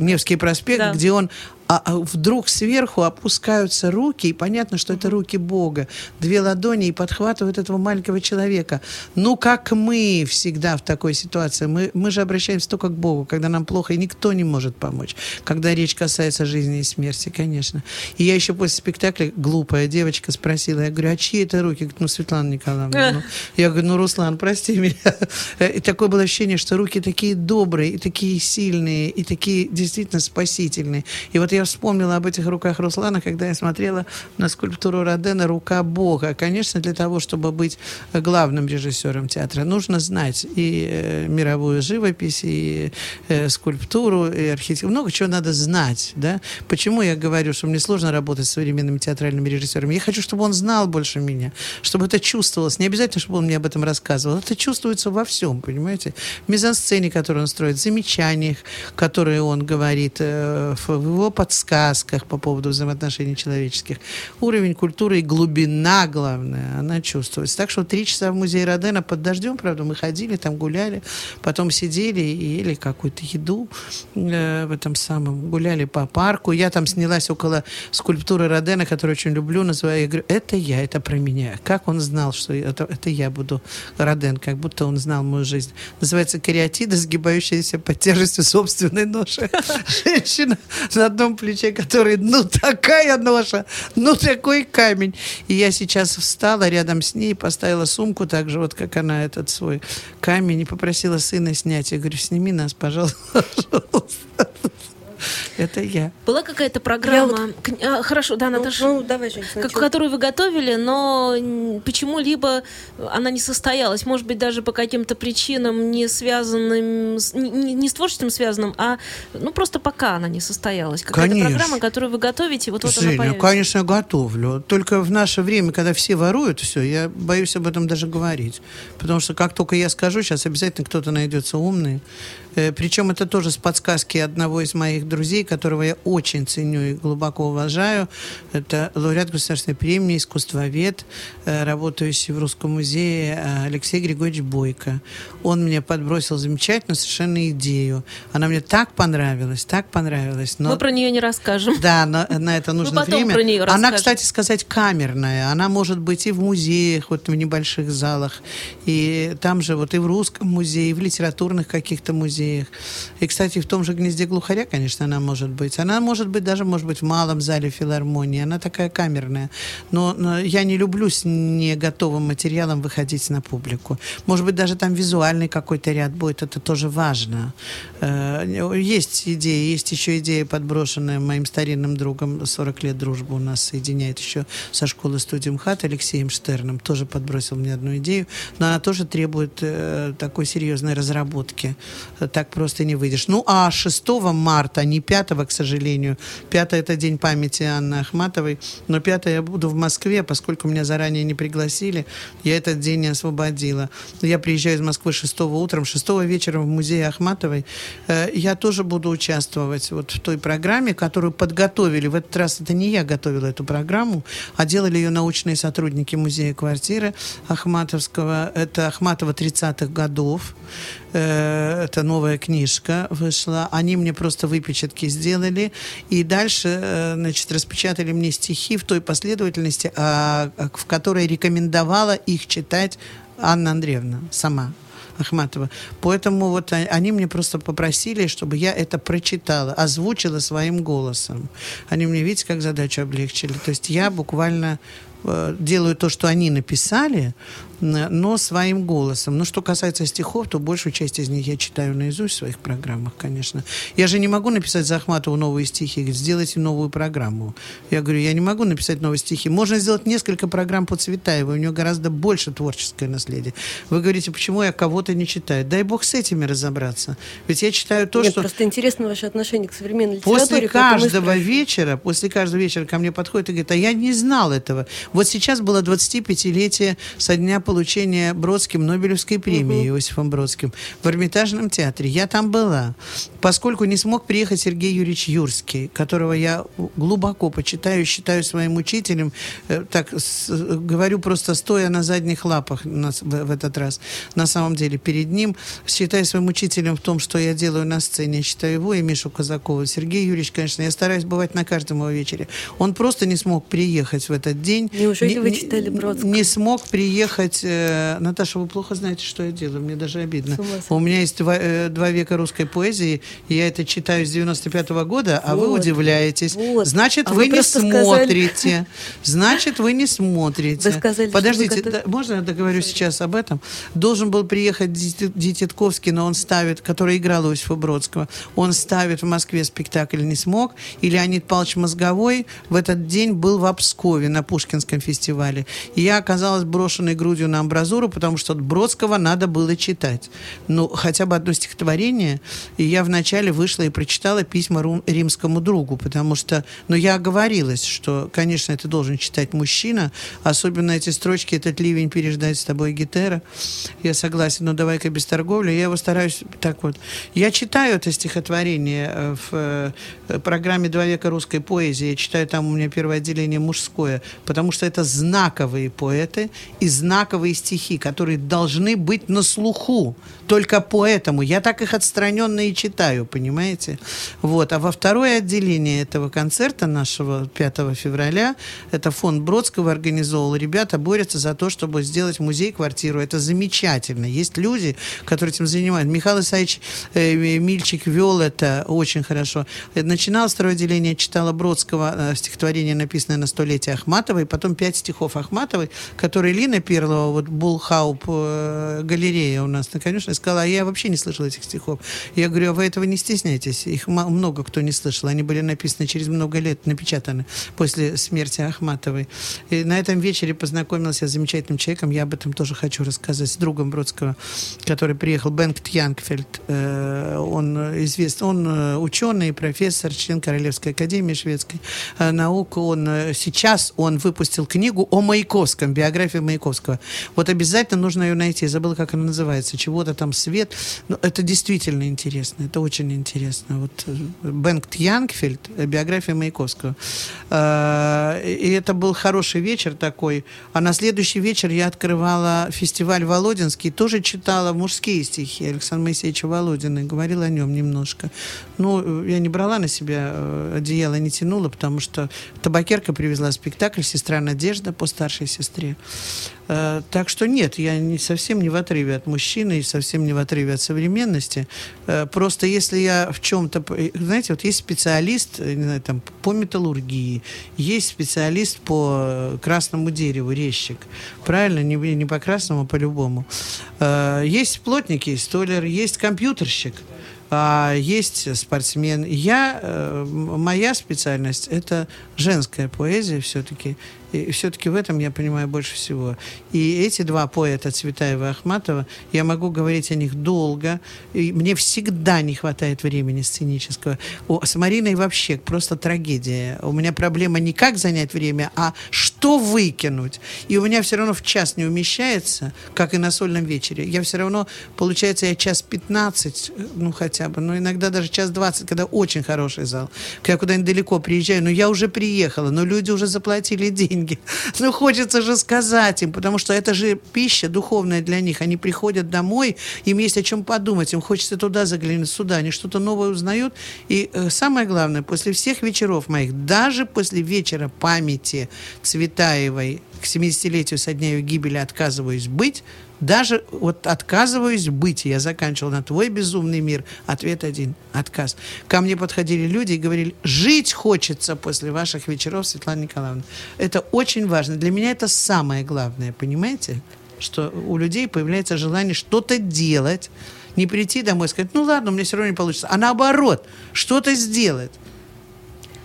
Невский проспект, где он а, а вдруг сверху опускаются руки, и понятно, что это руки Бога. Две ладони и подхватывают этого маленького человека. Ну, как мы всегда в такой ситуации. Мы, мы же обращаемся только к Богу, когда нам плохо, и никто не может помочь. Когда речь касается жизни и смерти, конечно. И я еще после спектакля, глупая девочка, спросила, я говорю, а чьи это руки? Говорит, ну, Светлана Николаевна. ну». Я говорю, ну, Руслан, прости меня. И такое было ощущение, что руки такие добрые, и такие сильные, и такие действительно спасительные. И вот я вспомнила об этих руках Руслана, когда я смотрела на скульптуру Родена «Рука Бога». Конечно, для того, чтобы быть главным режиссером театра, нужно знать и э, мировую живопись, и э, скульптуру, и архитектуру. Много чего надо знать. Да? Почему я говорю, что мне сложно работать с современными театральными режиссерами? Я хочу, чтобы он знал больше меня, чтобы это чувствовалось. Не обязательно, чтобы он мне об этом рассказывал. Это чувствуется во всем, понимаете? В мизансцене, которую он строит, в замечаниях, которые он говорит, э, в его подсказках по поводу взаимоотношений человеческих. Уровень культуры и глубина, главное, она чувствуется. Так что три часа в музее Родена под дождем, правда, мы ходили, там гуляли, потом сидели и ели какую-то еду э, в этом самом, гуляли по парку. Я там снялась около скульптуры Родена, которую очень люблю, называю. Я говорю, это я, это про меня. Как он знал, что это, это я буду Роден, как будто он знал мою жизнь. Называется кариатида, сгибающаяся под тяжестью собственной ноши. (laughs) Женщина на одном плече, который, ну, такая ноша, ну, такой камень. И я сейчас встала рядом с ней, поставила сумку так же, вот как она, этот свой камень, и попросила сына снять. Я говорю, сними нас, пожалуйста. Это я. Была какая-то программа... а, Хорошо, да, Ну, Наташа. ну, давай, Жень, которую вы готовили, но почему-либо она не состоялась. Может быть, даже по каким-то причинам, не связанным, с, не, не- с творчеством связанным, а ну просто пока она не состоялась. Какая-то Конечно. программа, которую вы готовите, вот, вот она появится. конечно, я готовлю. Только в наше время, когда все воруют все, я боюсь об этом даже говорить. Потому что как только я скажу, сейчас обязательно кто-то найдется умный. Э, Причем это тоже с подсказки одного из моих друзей, которого я очень ценю и глубоко уважаю. Это лауреат государственной премии, искусствовед, э, работающий в Русском музее э, Алексей Григорьевич Бойко. Он мне подбросил замечательную совершенно идею. Она мне так понравилась, так понравилась. Но... Мы про нее не расскажем. Да, на, на это нужно потом время. про Она, расскажем. кстати сказать, камерная. Она может быть и в музеях, вот в небольших залах, и там же вот и в русском музее, и в литературных каких-то музеях. И, кстати, в том же гнезде глухаря, конечно, она может быть. Она может быть даже, может быть, в малом зале филармонии. Она такая камерная. Но, но я не люблю с не готовым материалом выходить на публику. Может быть, даже там визуальный какой-то ряд будет. Это тоже важно. Э, Есть идеи, есть еще идея, подброшенная моим старинным другом. 40 лет дружбы у нас соединяет еще со школы студии МХАТ Алексеем Штерном. Тоже подбросил мне одну идею. Но она тоже требует э, такой серьезной разработки. Э, Так просто не выйдешь. Ну, а 6 марта, не 5, к сожалению. 5 это день памяти Анны Ахматовой. Но 5 я буду в Москве, поскольку меня заранее не пригласили. Я этот день не освободила. Я приезжаю из Москвы 6 утром, 6 вечером в музее Ахматовой. Э, Я тоже буду участвовать вот в той программе, которую подготовили. В этот раз это не я готовила эту программу, а делали ее научные сотрудники музея квартиры Ахматовского. Это Ахматова 30-х годов. Э, Это новая книжка вышла. Они мне просто выпечатки сделали. И дальше, э, значит, распечатали мне стихи в той последовательности, а, а, в которой рекомендовала их читать Анна Андреевна сама. Ахматова. Поэтому вот они мне просто попросили, чтобы я это прочитала, озвучила своим голосом. Они мне, видите, как задачу облегчили. То есть я буквально делаю то, что они написали, но своим голосом. Но что касается стихов, то большую часть из них я читаю наизусть в своих программах, конечно. Я же не могу написать за Ахматову новые стихи, сделайте новую программу. Я говорю, я не могу написать новые стихи. Можно сделать несколько программ по Цветаевой, у нее гораздо больше творческое наследие. Вы говорите, почему я кого-то не читаю? Дай бог с этими разобраться. Ведь я читаю то, Нет, что... просто интересно ваше отношение к современной литературе. После каждого вечера, после каждого вечера ко мне подходит и говорит, а я не знал этого. Вот сейчас было 25-летие со дня получения Бродским Нобелевской премии Иосифом Бродским в Эрмитажном театре. Я там была. Поскольку не смог приехать Сергей Юрьевич Юрский, которого я глубоко почитаю, считаю своим учителем, э, так с- говорю просто стоя на задних лапах на в, в этот раз. На самом деле перед ним считаю своим учителем в том, что я делаю на сцене, считаю его и Мишу Казакова. Сергей Юрьевич, конечно, я стараюсь бывать на каждом его вечере. Он просто не смог приехать в этот день. Неужели Не- вы читали Бродского? Не смог приехать. э, Наташа, вы плохо знаете, что я делаю. Мне даже обидно. У меня есть два, э, два века русской поэзии, и я это читаю с 95 года, а вы Вот. удивляетесь. Вот. Значит, А вы, вы не просто сказали- смотрите. (laughs) Значит, вы не смотрите. Вы сказали, Подождите, вы готов- да, можно я договорю сейчас об этом? Должен был приехать Дитятковский, но он ставит, который играл Иосифа Бродского, он ставит в Москве спектакль не смог, и Леонид Павлович Мозговой в этот день был в Обскове на Пушкинском фестивале. И я оказалась брошенной грудью на амбразуру, потому что Бродского надо было читать. Ну, хотя бы одно стихотворение. И я вначале вышла и прочитала письма римскому другу, потому что, ну, я оговорилась, что, конечно, это должен читать мужчина, особенно эти строчки «Этот ливень переждать с тобой гитера». Я согласен, но давай-ка без торговли. Я его стараюсь так вот. Я читаю это стихотворение э, в э, программе «Два века русской поэзии». Я читаю там у меня первое отделение мужское, потому что это знаковые поэты и знаковые стихи, которые должны быть на слуху. Только поэтому. Я так их отстраненно и читаю, понимаете? Вот. А во второе отделение этого концерта нашего 5 февраля, это фонд Бродского организовал. Ребята борются за то, чтобы сделать музей-квартиру. Это замечательно. Есть люди, которые этим занимаются. Михаил Исаевич э, Мильчик вел это очень хорошо. Начинал второе отделение, читала Бродского э, стихотворение, написанное на столетие Ахматовой, потом пять стихов Ахматовой, которые Лина Перлова, вот Булхауп э, галерея у нас, ну, конечно, сказала, а я вообще не слышала этих стихов. Я говорю, а вы этого не стесняйтесь. Их много кто не слышал. Они были написаны через много лет, напечатаны после смерти Ахматовой. И на этом вечере познакомилась я с замечательным человеком. Я об этом тоже хочу рассказать. С другом Бродского, который приехал, Бенгт Янгфельд. Э, Он известный, он э, ученый, профессор, член Королевской академии шведской наук. Он сейчас он выпустил книгу о Маяковском, биография Маяковского. Вот обязательно нужно ее найти. Я забыла, как она называется. Чего-то там свет. Но это действительно интересно. Это очень интересно. Вот э, Бенгт Янгфельд, э, биография Маяковского. Э, И это был хороший вечер такой. А на следующий вечер я открывала фестиваль Володинский. Тоже читала мужские стихи Александра Моисеевича Володина. и Говорила о нем немножко. Ну, я не брала на себя одеяло, не тянула, потому что табакерка привезла спектакль «Сестра Надежда» по старшей сестре. Э, Так что нет, я не, совсем не в отрыве от мужчины и совсем не в отрыве от современности. Э, Просто если я в чем-то... п- Знаете, вот есть специалист э, не знаю, там, по металлургии, есть специалист по э, красному дереву, резчик. Правильно? Не, не по красному, а по любому. Э, Есть плотник, есть столяр, есть компьютерщик а есть спортсмен. Я, э, моя специальность – это женская поэзия все-таки. И все-таки в этом я понимаю больше всего. И эти два поэта, Цветаева и Ахматова, я могу говорить о них долго. И мне всегда не хватает времени сценического. О, с Мариной вообще просто трагедия. У меня проблема не как занять время, а что выкинуть. И у меня все равно в час не умещается, как и на сольном вечере. Я все равно, получается, я час 15, э, ну хотя бы, но иногда даже час 20, когда очень хороший зал. Я куда-нибудь далеко приезжаю, но я уже приехала, но люди уже заплатили деньги. (laughs) Ну хочется же сказать им, потому что это же пища духовная для них. Они приходят домой, им есть о чем подумать, им хочется туда заглянуть, сюда, они что-то новое узнают. И э, самое главное, после всех вечеров моих, даже после вечера памяти Цветаевой к 70-летию со дня ее гибели отказываюсь быть, Даже вот отказываюсь быть, я заканчивал на твой безумный мир. Ответ один – отказ. Ко мне подходили люди и говорили, жить хочется после ваших вечеров, Светлана Николаевна. Это очень важно. Для меня это самое главное, понимаете? Что у людей появляется желание что-то делать, не прийти домой и сказать, ну ладно, у меня все равно не получится, а наоборот, что-то сделать.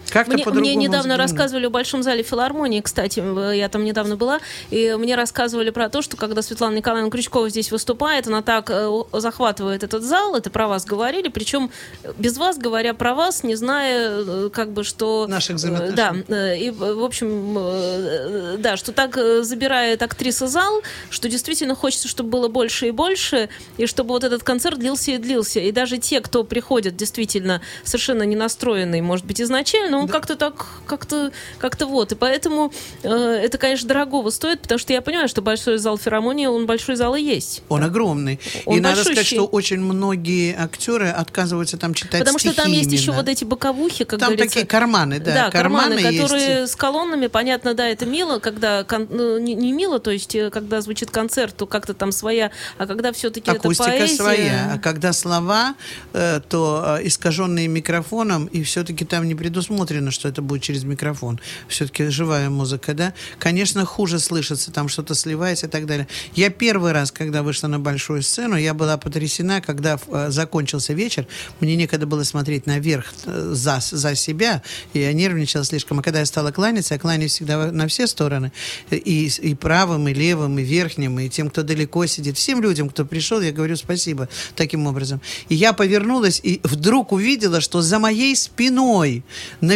Как-то Мне, мне недавно взглянуть. рассказывали в Большом зале филармонии, кстати, э, я там недавно была, и мне рассказывали про то, что когда Светлана Николаевна Крючкова здесь выступает, она так э, захватывает этот зал, это про вас говорили, причем без вас, говоря про вас, не зная, э, как бы, что... Наших э, взаимоотношений. Да, э, и, в общем, э, да, что так э, забирает актриса зал, что действительно хочется, чтобы было больше и больше, и чтобы вот этот концерт длился и длился. И даже те, кто приходят действительно совершенно не настроенный, может быть, изначально, он как-то так, как-то, как-то вот. И поэтому э, это, конечно, дорогого стоит, потому что я понимаю, что большой зал филармонии, он большой зал и есть. Он огромный. Он и надо сказать, что очень многие актеры отказываются там читать Потому что там стихи есть еще вот эти боковухи, как Там говорится. такие карманы, да, карманы, карманы есть. которые с колоннами, понятно, да, это мило, когда кон- ну, не, не мило, то есть э, когда звучит концерт, то как-то там своя, а когда все-таки это поэзия. своя. А когда слова, э, то э, искаженные микрофоном, и все-таки там не предусмотрено, что это будет через микрофон. Все-таки живая музыка, да? Конечно, хуже слышится, там что-то сливается и так далее. Я первый раз, когда вышла на большую сцену, я была потрясена, когда э, закончился вечер, мне некогда было смотреть наверх э, за, за себя, и я нервничала слишком. А когда я стала кланяться, я кланяюсь всегда на все стороны, и, и правым, и левым, и верхним, и тем, кто далеко сидит, всем людям, кто пришел, я говорю спасибо таким образом. И я повернулась и вдруг увидела, что за моей спиной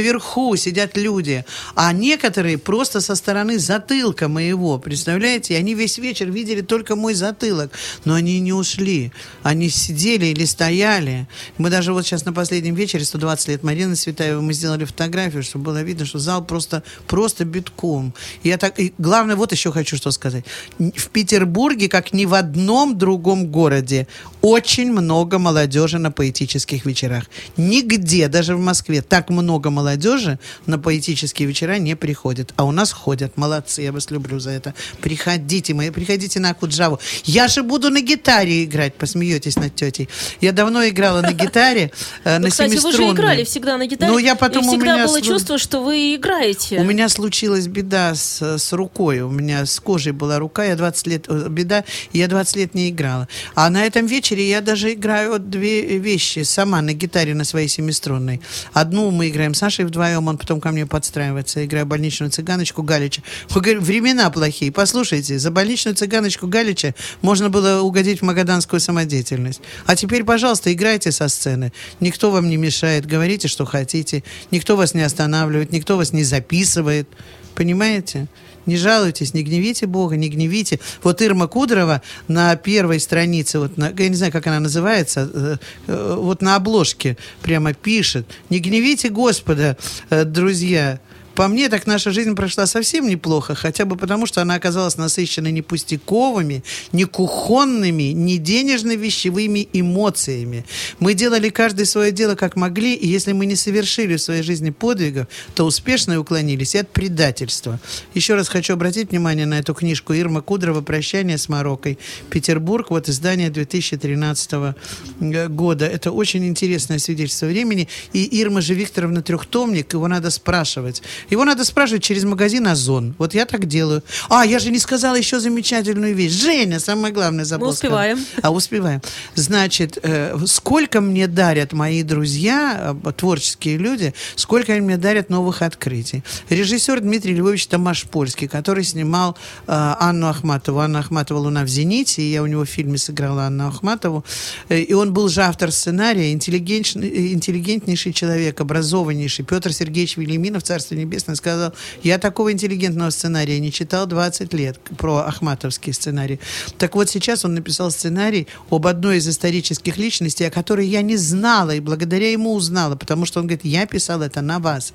наверху сидят люди, а некоторые просто со стороны затылка моего, представляете? И они весь вечер видели только мой затылок, но они не ушли. Они сидели или стояли. Мы даже вот сейчас на последнем вечере, 120 лет Марины Светаевой, мы сделали фотографию, чтобы было видно, что зал просто, просто битком. Я так, и главное, вот еще хочу что сказать. В Петербурге, как ни в одном другом городе, очень много молодежи на поэтических вечерах. Нигде, даже в Москве, так много молодежи на поэтические вечера не приходит. А у нас ходят. Молодцы, я вас люблю за это. Приходите, мои, приходите на Акуджаву. Я же буду на гитаре играть, посмеетесь над тетей. Я давно играла на гитаре, э, Ну, на кстати, вы же играли всегда на гитаре. Ну, я потом у меня было чувство, что вы играете. У меня случилась беда с, с рукой. У меня с кожей была рука. Я 20 лет... э, Беда. Я 20 лет не играла. А на этом вечере я даже играю две вещи сама на гитаре на своей семиструнной. Одну мы играем с Сашей вдвоем, он потом ко мне подстраивается. Я играю больничную цыганочку Галича. Мы времена плохие. Послушайте, за больничную цыганочку Галича можно было угодить в магаданскую самодеятельность. А теперь, пожалуйста, играйте со сцены. Никто вам не мешает. Говорите, что хотите. Никто вас не останавливает. Никто вас не записывает. Понимаете? Не жалуйтесь, не гневите Бога, не гневите. Вот Ирма Кудрова на первой странице, вот на, я не знаю, как она называется, э, э, вот на обложке прямо пишет. Не гневите Господа, э, друзья. По мне, так наша жизнь прошла совсем неплохо, хотя бы потому, что она оказалась насыщенной не пустяковыми, не кухонными, не денежно-вещевыми эмоциями. Мы делали каждый свое дело как могли, и если мы не совершили в своей жизни подвигов, то успешно уклонились и от предательства. Еще раз хочу обратить внимание на эту книжку Ирма Кудрова «Прощание с Мароккой». Петербург, вот издание 2013 э, года. Это очень интересное свидетельство времени. И Ирма же Викторовна трехтомник, его надо спрашивать. Его надо спрашивать через магазин «Озон». Вот я так делаю. А, я же не сказала еще замечательную вещь. Женя, самое главное забыла Мы успеваем. сказать. А, успеваем. Значит, э, сколько мне дарят мои друзья, э, творческие люди, сколько они мне дарят новых открытий. Режиссер Дмитрий Львович Тамашпольский, который снимал э, Анну Ахматову. Анна Ахматова «Луна в зените», и я у него в фильме сыграла Анну Ахматову. Э, И он был же автор сценария, интеллигентнейший человек, образованнейший. Петр Сергеевич Велиминов, Царство Небесное, сказал, я такого интеллигентного сценария не читал 20 лет про ахматовский сценарий. Так вот, сейчас он написал сценарий об одной из исторических личностей, о которой я не знала, и благодаря ему узнала, потому что он говорит, я писал это на вас.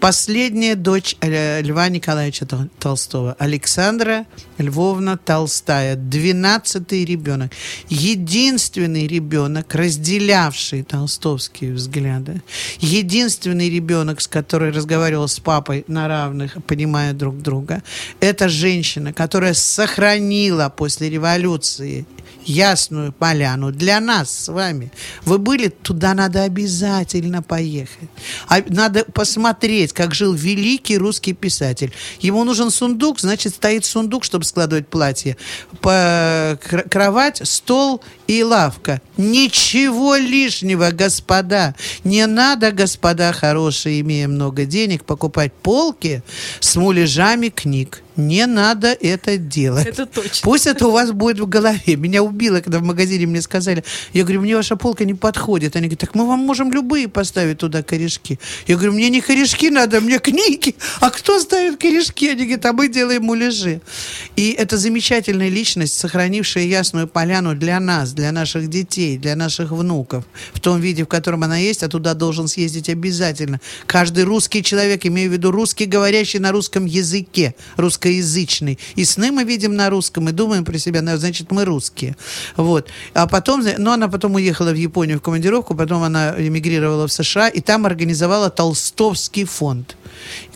Последняя дочь э, Льва Николаевича Тол- Толстого, Александра Львовна Толстая, 12-й ребенок, единственный ребенок, разделявший толстовские взгляды, единственный ребенок, с которым разговаривал с папой на равных, понимая друг друга. Это женщина, которая сохранила после революции Ясную Поляну для нас с вами. Вы были, туда надо обязательно поехать. А надо посмотреть, как жил великий русский писатель. Ему нужен сундук, значит, стоит сундук, чтобы складывать платье. Кровать, стол и лавка. Ничего лишнего, господа. Не надо, господа хорошие, имея много денег, покупать полки с муляжами книг. Не надо это делать. Это точно. Пусть это у вас будет в голове. Меня убило, когда в магазине мне сказали, я говорю, мне ваша полка не подходит. Они говорят, так мы вам можем любые поставить туда корешки. Я говорю, мне не корешки надо, мне книги. А кто ставит корешки? Они говорят, а мы делаем муляжи. И это замечательная личность, сохранившая Ясную Поляну для нас, для наших детей, для наших внуков. В том виде, в котором она есть, а туда должен съездить обязательно. Каждый русский человек, имею в виду русский, говорящий на русском языке, русскоязычный. И сны мы видим на русском, и думаем про себя, ну, значит, мы русские. Вот. А потом, ну, она потом уехала в Японию в командировку, потом она эмигрировала в США, и там организовала Толстовский фонд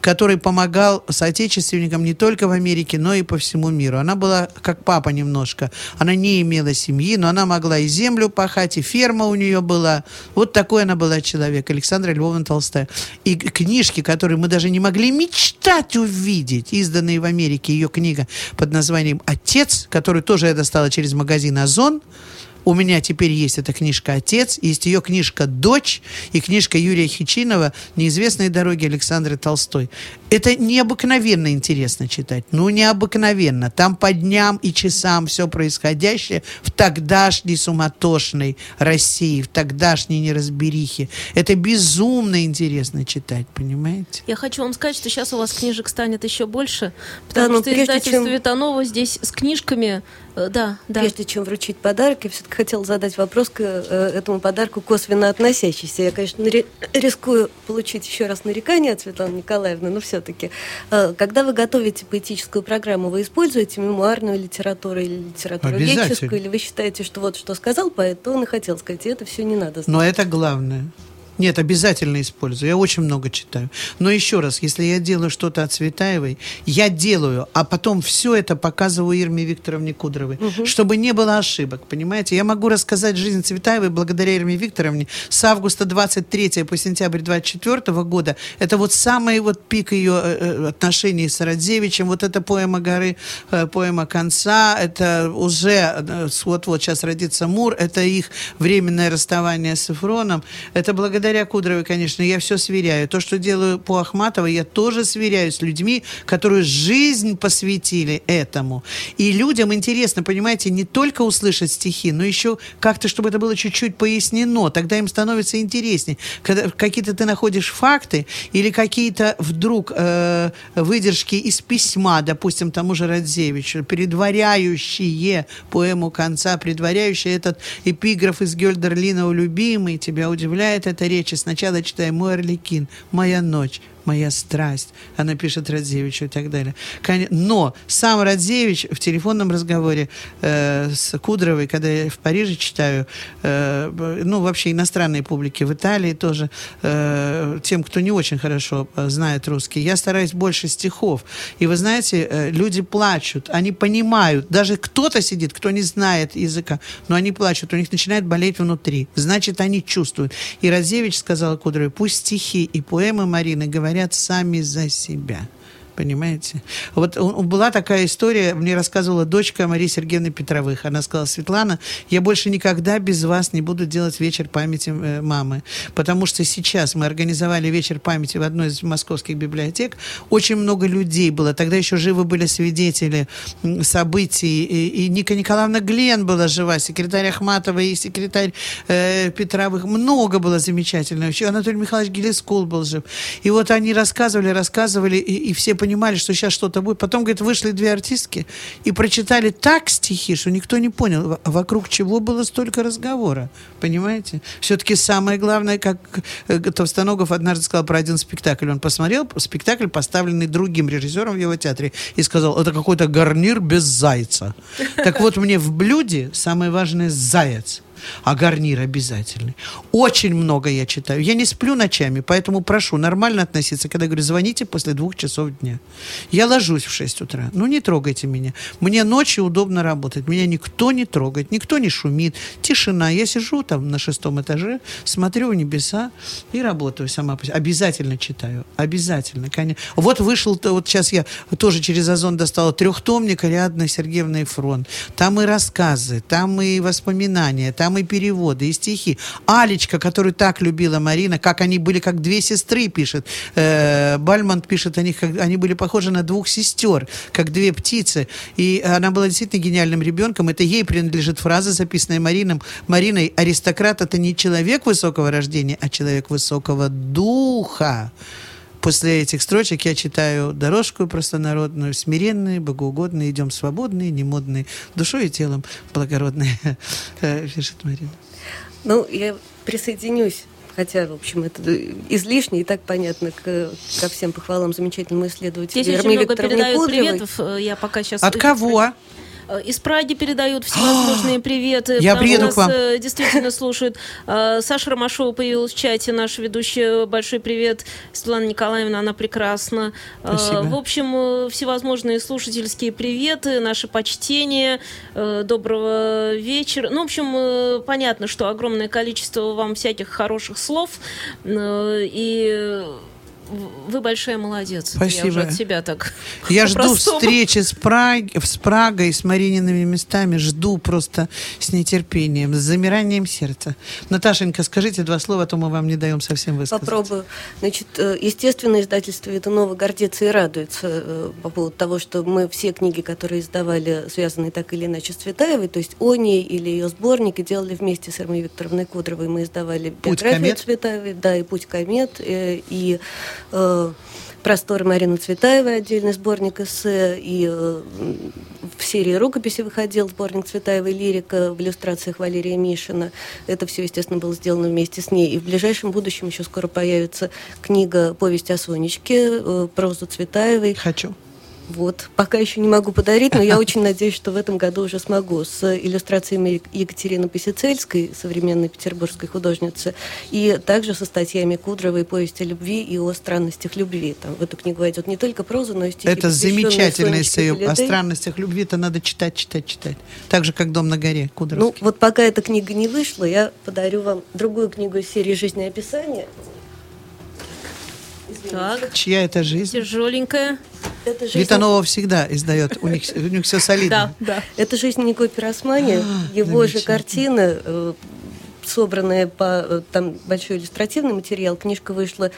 который помогал соотечественникам не только в Америке, но и по всему миру. Она была как папа немножко. Она не имела семьи, но она могла и землю пахать, и ферма у нее была. Вот такой она была человек, Александра Львовна Толстая. И книжки, которые мы даже не могли мечтать увидеть, изданные в Америке, ее книга под названием «Отец», которую тоже я достала через магазин «Озон», у меня теперь есть эта книжка «Отец», есть ее книжка «Дочь» и книжка Юрия Хичинова «Неизвестные дороги Александры Толстой». Это необыкновенно интересно читать. Ну, необыкновенно. Там по дням и часам все происходящее в тогдашней суматошной России, в тогдашней неразберихе. Это безумно интересно читать, понимаете? Я хочу вам сказать, что сейчас у вас книжек станет еще больше, потому Да, но что издательство чем- Витанова здесь с книжками... э, Да, да. Прежде чем вручить подарок, я все-таки хотела задать вопрос к э, этому подарку, косвенно относящийся. Я, конечно, ри- рискую получить еще раз нарекание от Светланы Николаевны, но все-таки. Когда вы готовите поэтическую программу, вы используете мемуарную литературу или литературу лирическую, или вы считаете, что вот что сказал поэт, то он и хотел сказать, и это все не надо знать? Но это главное. Нет, обязательно использую. Я очень много читаю. Но еще раз, если я делаю что-то от Цветаевой, я делаю, а потом все это показываю Ирме Викторовне Кудровой, чтобы не было ошибок, понимаете? Я могу рассказать жизнь Цветаевой благодаря Ирме Викторовне с августа 23 по сентябрь 24 года. Это вот самый вот пик ее э, э, отношений с Радзевичем. Вот это поэма горы, э, поэма конца. Это уже э, вот-вот сейчас родится Мур. Это их временное расставание с Эфроном. Это благодаря Кудровой, конечно, я все сверяю. То, что делаю по Ахматовой, я тоже сверяю с людьми, которые жизнь посвятили этому. И людям интересно, понимаете, не только услышать стихи, но еще как-то, чтобы это было чуть-чуть пояснено. Тогда им становится интереснее. Когда какие-то ты находишь факты или какие-то вдруг э, выдержки из письма, допустим, тому же Радзевичу, предваряющие поэму конца, предваряющие этот эпиграф из Гёльдерлина «У любимый», тебя удивляет эта речь. И сначала читаем «Мой Орликин», «Моя ночь», моя страсть. Она пишет Радзевичу и так далее. Но сам Радзевич в телефонном разговоре э, с Кудровой, когда я в Париже читаю, э, ну, вообще иностранной публике, в Италии тоже, э, тем, кто не очень хорошо э, знает русский, я стараюсь больше стихов. И вы знаете, э, люди плачут, они понимают, даже кто-то сидит, кто не знает языка, но они плачут, у них начинает болеть внутри. Значит, они чувствуют. И Радзевич сказал Кудровой, пусть стихи и поэмы Марины говорят сами за себя. Понимаете? Вот была такая история, мне рассказывала дочка Марии Сергеевны Петровых. Она сказала, Светлана, я больше никогда без вас не буду делать вечер памяти э, мамы. Потому что сейчас мы организовали вечер памяти в одной из московских библиотек. Очень много людей было. Тогда еще живы были свидетели событий. И, Ника Николаевна Глен была жива, секретарь Ахматова и секретарь э, Петровых. Много было замечательно. Еще Анатолий Михайлович Гелескул был жив. И вот они рассказывали, рассказывали, и, и все понимали, что сейчас что-то будет. Потом, говорит, вышли две артистки и прочитали так стихи, что никто не понял, во- вокруг чего было столько разговора. Понимаете? Все-таки самое главное, как э, Товстоногов однажды сказал про один спектакль. Он посмотрел спектакль, поставленный другим режиссером в его театре, и сказал, это какой-то гарнир без зайца. Так вот, мне в блюде самое важное заяц. А гарнир обязательный. Очень много я читаю. Я не сплю ночами, поэтому прошу нормально относиться, когда говорю, звоните после двух часов дня. Я ложусь в 6 утра. Ну, не трогайте меня. Мне ночью удобно работать. Меня никто не трогает, никто не шумит. Тишина. Я сижу там на шестом этаже, смотрю в небеса и работаю сама. Обязательно читаю. Обязательно. Конечно. Вот вышел, вот сейчас я тоже через Озон достала трехтомник Ариадны Сергеевны Фронт. Там и рассказы, там и воспоминания, там и переводы, и стихи. Алечка, которую так любила Марина, как они были как две сестры, пишет. Э, Бальмонт пишет о них, как они были похожи на двух сестер, как две птицы. И она была действительно гениальным ребенком. Это ей принадлежит фраза, записанная Марином. Мариной, аристократ это не человек высокого рождения, а человек высокого духа. После этих строчек я читаю дорожку простонародную, смиренные, богоугодные, идем свободные, немодные, душой и телом благородные, (laughs) э, пишет Марина. Ну, я присоединюсь Хотя, в общем, это излишне и так понятно к, ко всем похвалам замечательному исследователю Здесь очень много передают приветов. э, Я пока сейчас... От кого? Из Праги передают всевозможные (gasps) приветы. Я приеду нас, к вам. э, действительно слушают. Э, Саша Ромашова появилась в чате, наша ведущая. Большой привет. Светлана Николаевна, она прекрасна. Э, Спасибо. В общем, э, всевозможные слушательские приветы, наши почтения. Э, Доброго вечера. Ну, в общем, э, понятно, что огромное количество вам всяких хороших слов. Э, И э, вы большая молодец. Я уже Спасибо. от себя так. (laughs) Я жду встречи с, Праг... с Прагой, с Мариниными местами. Жду просто с нетерпением, с замиранием сердца. Наташенька, скажите два слова, а то мы вам не даем совсем высказать. Попробую. Значит, э, естественно, издательство Ветунова гордится и радуется э, по поводу того, что мы все книги, которые издавали, связаны так или иначе с Цветаевой, то есть «Они» или ее сборники, делали вместе с Ирмой Викторовной Кудровой. Мы издавали «Путь биографию комет». Цветаевой, да, и «Путь комет», э, и э, «Просторы Марины Цветаевой», отдельный сборник эссе, и э, в серии рукописи выходил сборник Цветаевой «Лирика» в иллюстрациях Валерия Мишина. Это все, естественно, было сделано вместе с ней. И в ближайшем будущем еще скоро появится книга «Повесть о Сонечке», э, прозу Цветаевой. Хочу. Вот. Пока еще не могу подарить, но я (laughs) очень надеюсь, что в этом году уже смогу с иллюстрациями Екатерины Писицельской, современной петербургской художницы, и также со статьями Кудровой «Повесть о любви» и о странностях любви. Там в эту книгу войдет не только проза, но и стихи, Это замечательный эссе о странностях любви-то надо читать, читать, читать. Так же, как «Дом на горе» Ну, Кудровский. вот пока эта книга не вышла, я подарю вам другую книгу из серии «Жизнеописание». Так, Чья это жизнь? тяжеленькая. Это жизнь... Витанова всегда издает, у них, у них все солидно. Да, да. Это жизнь Нико Пиросмани, А, его же картины, э, собранные по э, там большой иллюстративный материал. Книжка вышла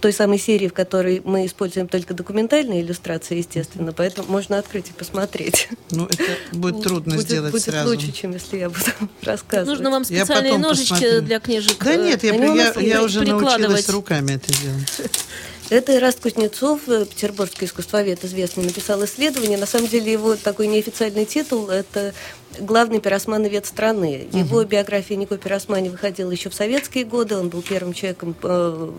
в той самой серии, в которой мы используем только документальные иллюстрации, естественно, поэтому можно открыть и посмотреть. Ну, это будет трудно будет, сделать будет сразу. лучше, чем если я буду (laughs) рассказывать. Нужно вам специальные ножички посмотрю. для книжек. Да э, нет, я, я, я уже научилась руками это делать. (laughs) Это Ираст Кузнецов, э, петербургский искусствовед, известный, написал исследование. На самом деле его такой неофициальный титул – это главный пиросмановед страны. Его биография Нико Пиросмани выходила еще в советские годы. Он был первым человеком, э,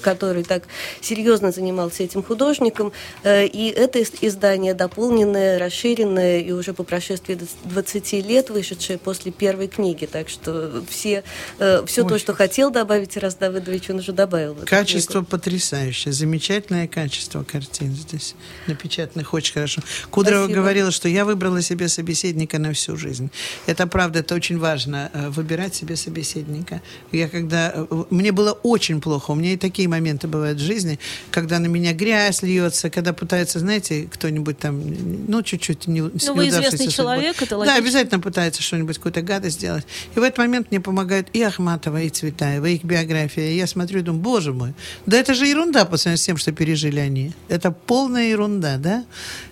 который так серьезно занимался этим художником. Э, И это издание дополненное, расширенное, и уже по прошествии 20 лет вышедшее после первой книги. Так что все, э, все то, что хотел добавить Ираст Давыдович, он уже добавил. Качество книгу. потрясающее, замечательное качество картин здесь напечатанных очень хорошо. Кудрова Спасибо. говорила, что я выбрала себе собеседника на всю жизнь. Это правда, это очень важно э, выбирать себе собеседника. Я когда э, мне было очень плохо, у меня и такие моменты бывают в жизни, когда на меня грязь льется, когда пытается, знаете, кто-нибудь там, ну чуть-чуть не, Ну, вы известный судьбой. человек, это Да, логично. обязательно пытается что-нибудь, какую-то гадость сделать. И в этот момент мне помогают и Ахматова, и Цветаева, и их биография. И я смотрю и думаю, боже мой, да это же ерунда по сравнению с тем, что пережили они. Это полная ерунда, да?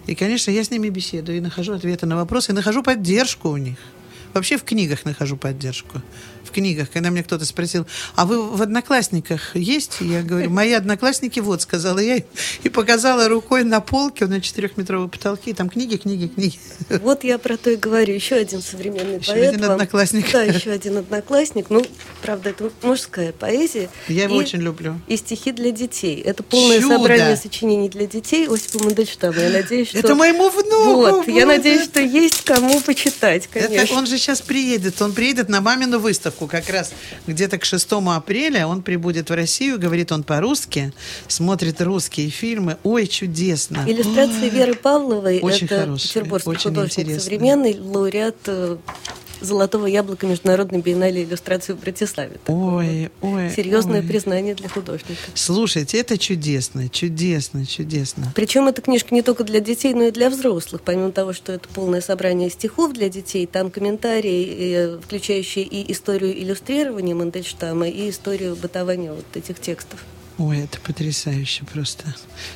И, конечно, я с ними беседую и нахожу ответы на вопросы, и нахожу поддержку у них. Вообще в книгах нахожу поддержку. В книгах, когда меня кто-то спросил, а вы в одноклассниках есть? Я говорю, мои одноклассники, вот, сказала я, и показала рукой на полке на четырехметровой потолке, там книги, книги, книги. Вот я про то и говорю. Еще один современный Еще поэт. один вам- одноклассник. Да, еще один одноклассник. Ну, правда, это мужская поэзия. Я его И- очень люблю. И стихи для детей. Это полное Чудо! собрание сочинений для детей Осипа Мандельштама. Я надеюсь, что... Это моему внуку Вот, я надеюсь, что есть кому почитать, конечно. Это он же сейчас приедет. Он приедет на мамину выставку как раз где-то к 6 апреля. Он прибудет в Россию, говорит он по-русски, смотрит русские фильмы. Ой, чудесно. Иллюстрации Веры Павловой. Очень это хорошие, петербургский очень художник современный, лауреат э, Золотого яблока Международной биеннале иллюстрации в Братиславе. Ой, вот. ой. Серьезное ой. признание для художника. Слушайте, это чудесно, чудесно, чудесно. Причем эта книжка не только для детей, но и для взрослых. Помимо того, что это полное собрание стихов для детей, там комментарии, э, включающие и историю иллюстрирования Мандельштама, и историю бытования вот этих текстов. Ой, это потрясающе просто.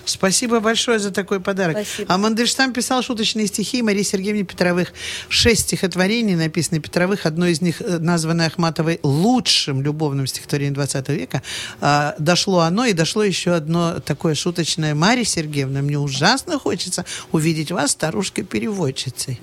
Спасибо большое за такой подарок. Спасибо. А Мандельштам писал шуточные стихи Марии Сергеевне Петровых. Шесть стихотворений написаны Петровых. Одно из них, э, названное Ахматовой лучшим любовным стихотворением 20 века. А, дошло оно, и дошло еще одно такое шуточное. Мария Сергеевна, мне ужасно хочется увидеть вас старушкой-переводчицей,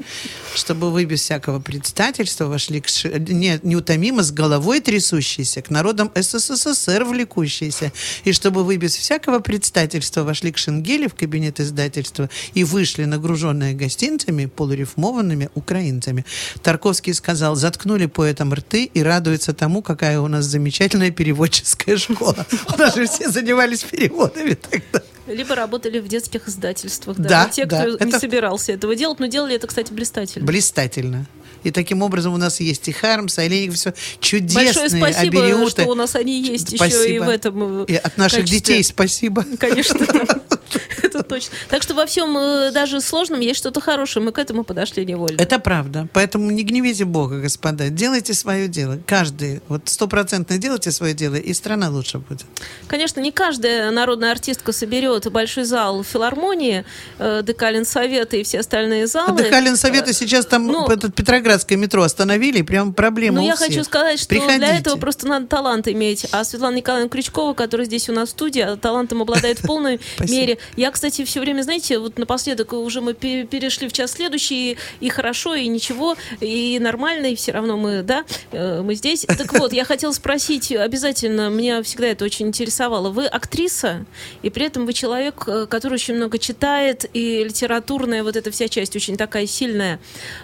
чтобы вы без всякого предстательства вошли к ши- не, неутомимо с головой трясущейся, к народам СССР влекущейся, и чтобы вы без всякого предстательства вошли к Шенгеле в кабинет издательства и вышли нагруженные гостинцами, полурифмованными украинцами. Тарковский сказал, заткнули поэтам рты и радуются тому, какая у нас замечательная переводческая школа. У нас же все занимались переводами тогда. Либо работали в детских издательствах. Да, Даже те, да, кто не это- собирался этого делать, но делали это, кстати, блистательно. Блистательно. И таким образом у нас есть и Хармс, и Олейников, все чудесные Большое спасибо, абериуты. что у нас они есть еще и Спасибо. в этом. э, И от наших качестве. детей спасибо. Конечно, да. (laughs) (laughs) это точно. Так что во всем, э, даже сложном, есть что-то хорошее. Мы к этому подошли невольно. Это правда. Поэтому не гневите Бога, господа. Делайте свое дело. Каждый. Вот стопроцентно делайте свое дело, и страна лучше будет. Конечно, не каждая народная артистка соберет большой зал в филармонии, э, Декалин Совета и все остальные залы. Отдыхали Совета сейчас там ну, этот Петроградское метро остановили, прям проблема Ну, я всех. хочу сказать, что Приходите. для этого просто надо талант иметь. А Светлана Николаевна Крючкова, которая здесь у нас в студии, а талантом обладает в полной (laughs) мере. Я, кстати, все время, знаете, вот напоследок уже мы пе- перешли в час следующий, и хорошо, и ничего, и нормально, и все равно мы, да, э, мы здесь. Так вот, я хотела спросить обязательно, меня всегда это очень интересовало. Вы актриса, и при этом вы человек, э, который очень много читает, и литературная вот эта вся часть очень такая сильная.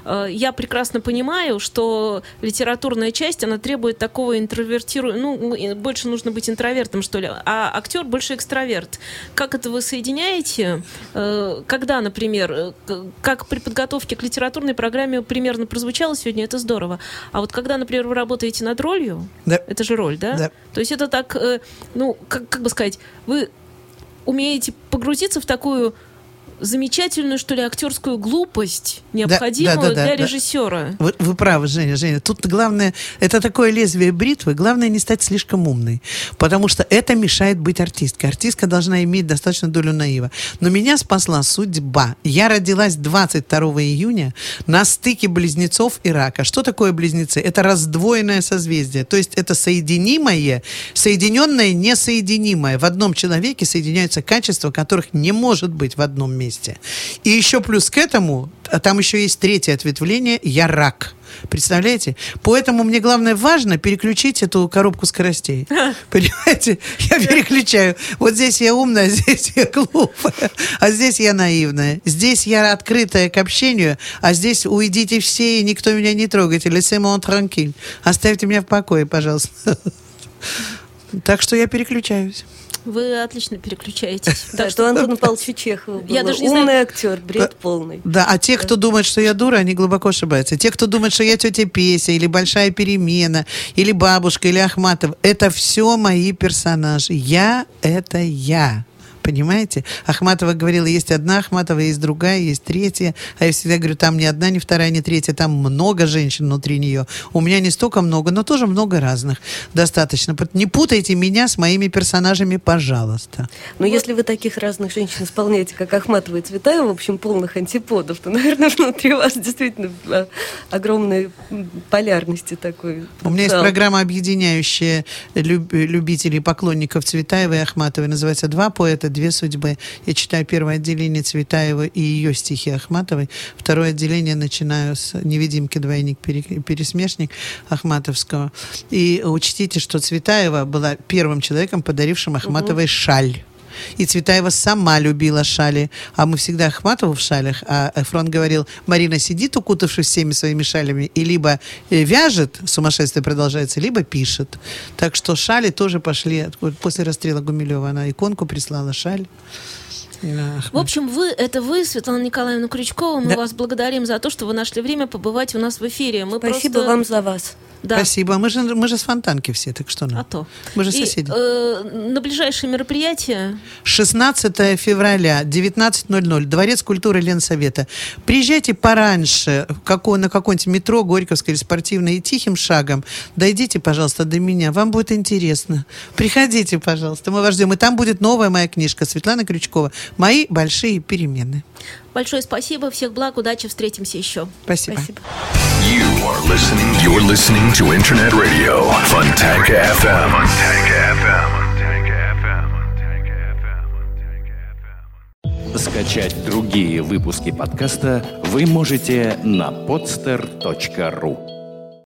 Э, Я прекрасно понимаю, что литературная часть, она требует такого интровертиру... Ну, больше нужно быть интровертом, что ли, а актер больше экстраверт. Как это вы соединяете? Э, Когда, например, э, как при подготовке к литературной программе примерно прозвучало сегодня, это здорово. А вот когда, например, вы работаете над ролью, Да. это же роль, да? Да. То есть это так, э, ну, как, как бы сказать, вы умеете погрузиться в такую замечательную, что ли, актерскую глупость, необходимую да, да, для да. режиссера. Вы, вы правы, Женя, Женя. Тут главное, это такое лезвие бритвы, главное не стать слишком умной, потому что это мешает быть артисткой. Артистка должна иметь достаточно долю наива. Но меня спасла судьба. Я родилась 22 июня на стыке близнецов и рака. Что такое близнецы? Это раздвоенное созвездие. То есть это соединимое, соединенное, несоединимое. В одном человеке соединяются качества, которых не может быть в одном месте. И еще плюс к этому, а там еще есть третье ответвление, я рак. Представляете? Поэтому мне главное важно переключить эту коробку скоростей. (laughs) Понимаете? Я переключаю. Вот здесь я умная, (laughs) здесь я глупая, а здесь я наивная. Здесь я открытая к общению, а здесь уйдите все, и никто меня не трогайте. Laissez moi tranquille. Оставьте меня в покое, пожалуйста. (laughs) Так что я переключаюсь. Вы отлично переключаетесь. (laughs) Так что Я было. даже не Умный актер, бред полный. Да, а те, кто думает, что я дура, они глубоко ошибаются. Те, кто думает, что я тетя Песя, или Большая перемена, или бабушка, или Ахматов, это все мои персонажи. Я — это я. Понимаете? Ахматова говорила, есть одна Ахматова, есть другая, есть третья. А я всегда говорю, там ни одна, ни вторая, ни третья, там много женщин внутри нее. У меня не столько много, но тоже много разных. Достаточно. Не путайте меня с моими персонажами, пожалуйста. Но если вы таких разных женщин исполняете, как Ахматова и Цветаева, в общем, полных антиподов, то, наверное, (laughs) внутри вас действительно а, огромной полярности такой. У меня есть программа, объединяющая люб- любителей поклонников Цветаевой и Ахматовой. Называется «Два поэта, две судьбы». Я читаю первое отделение Цветаевой и ее стихи Ахматовой. Второе отделение начинаю с «Невидимки, двойник, пере- пересмешник» Ахматовского. И учтите, что Цветаева была первым человеком, подарившим Ахматовой шаль. И Цветаева сама любила шали. А мы всегда Ахматову в шалях. А Фронт говорил, Марина сидит, укутавшись всеми своими шалями, и либо э, вяжет, сумасшествие продолжается, либо пишет. Так что шали тоже пошли. После расстрела Гумилева она иконку прислала, шаль. В общем, вы это вы, Светлана Николаевна Крючкова. Мы да. вас благодарим за то, что вы нашли время побывать у нас в эфире. Мы Спасибо просто... вам за вас. Да. Спасибо. Мы же, мы же с Фонтанки все, так что нам? А то. Мы же соседи. И, э, на ближайшее мероприятие? 16 февраля, 19.00, Дворец культуры Ленсовета. Приезжайте пораньше какой, на какое-нибудь метро Горьковское или спортивное и тихим шагом дойдите, пожалуйста, до меня. Вам будет интересно. Приходите, пожалуйста. Мы вас ждем. И там будет новая моя книжка Светлана Крючкова «Мои большие перемены». Большое спасибо, всех благ, удачи, встретимся еще. Спасибо. спасибо. You are listening, you're listening to Internet Radio, Fontanka FM. Fontanka FM. Скачать другие выпуски подкаста вы можете на podster.ru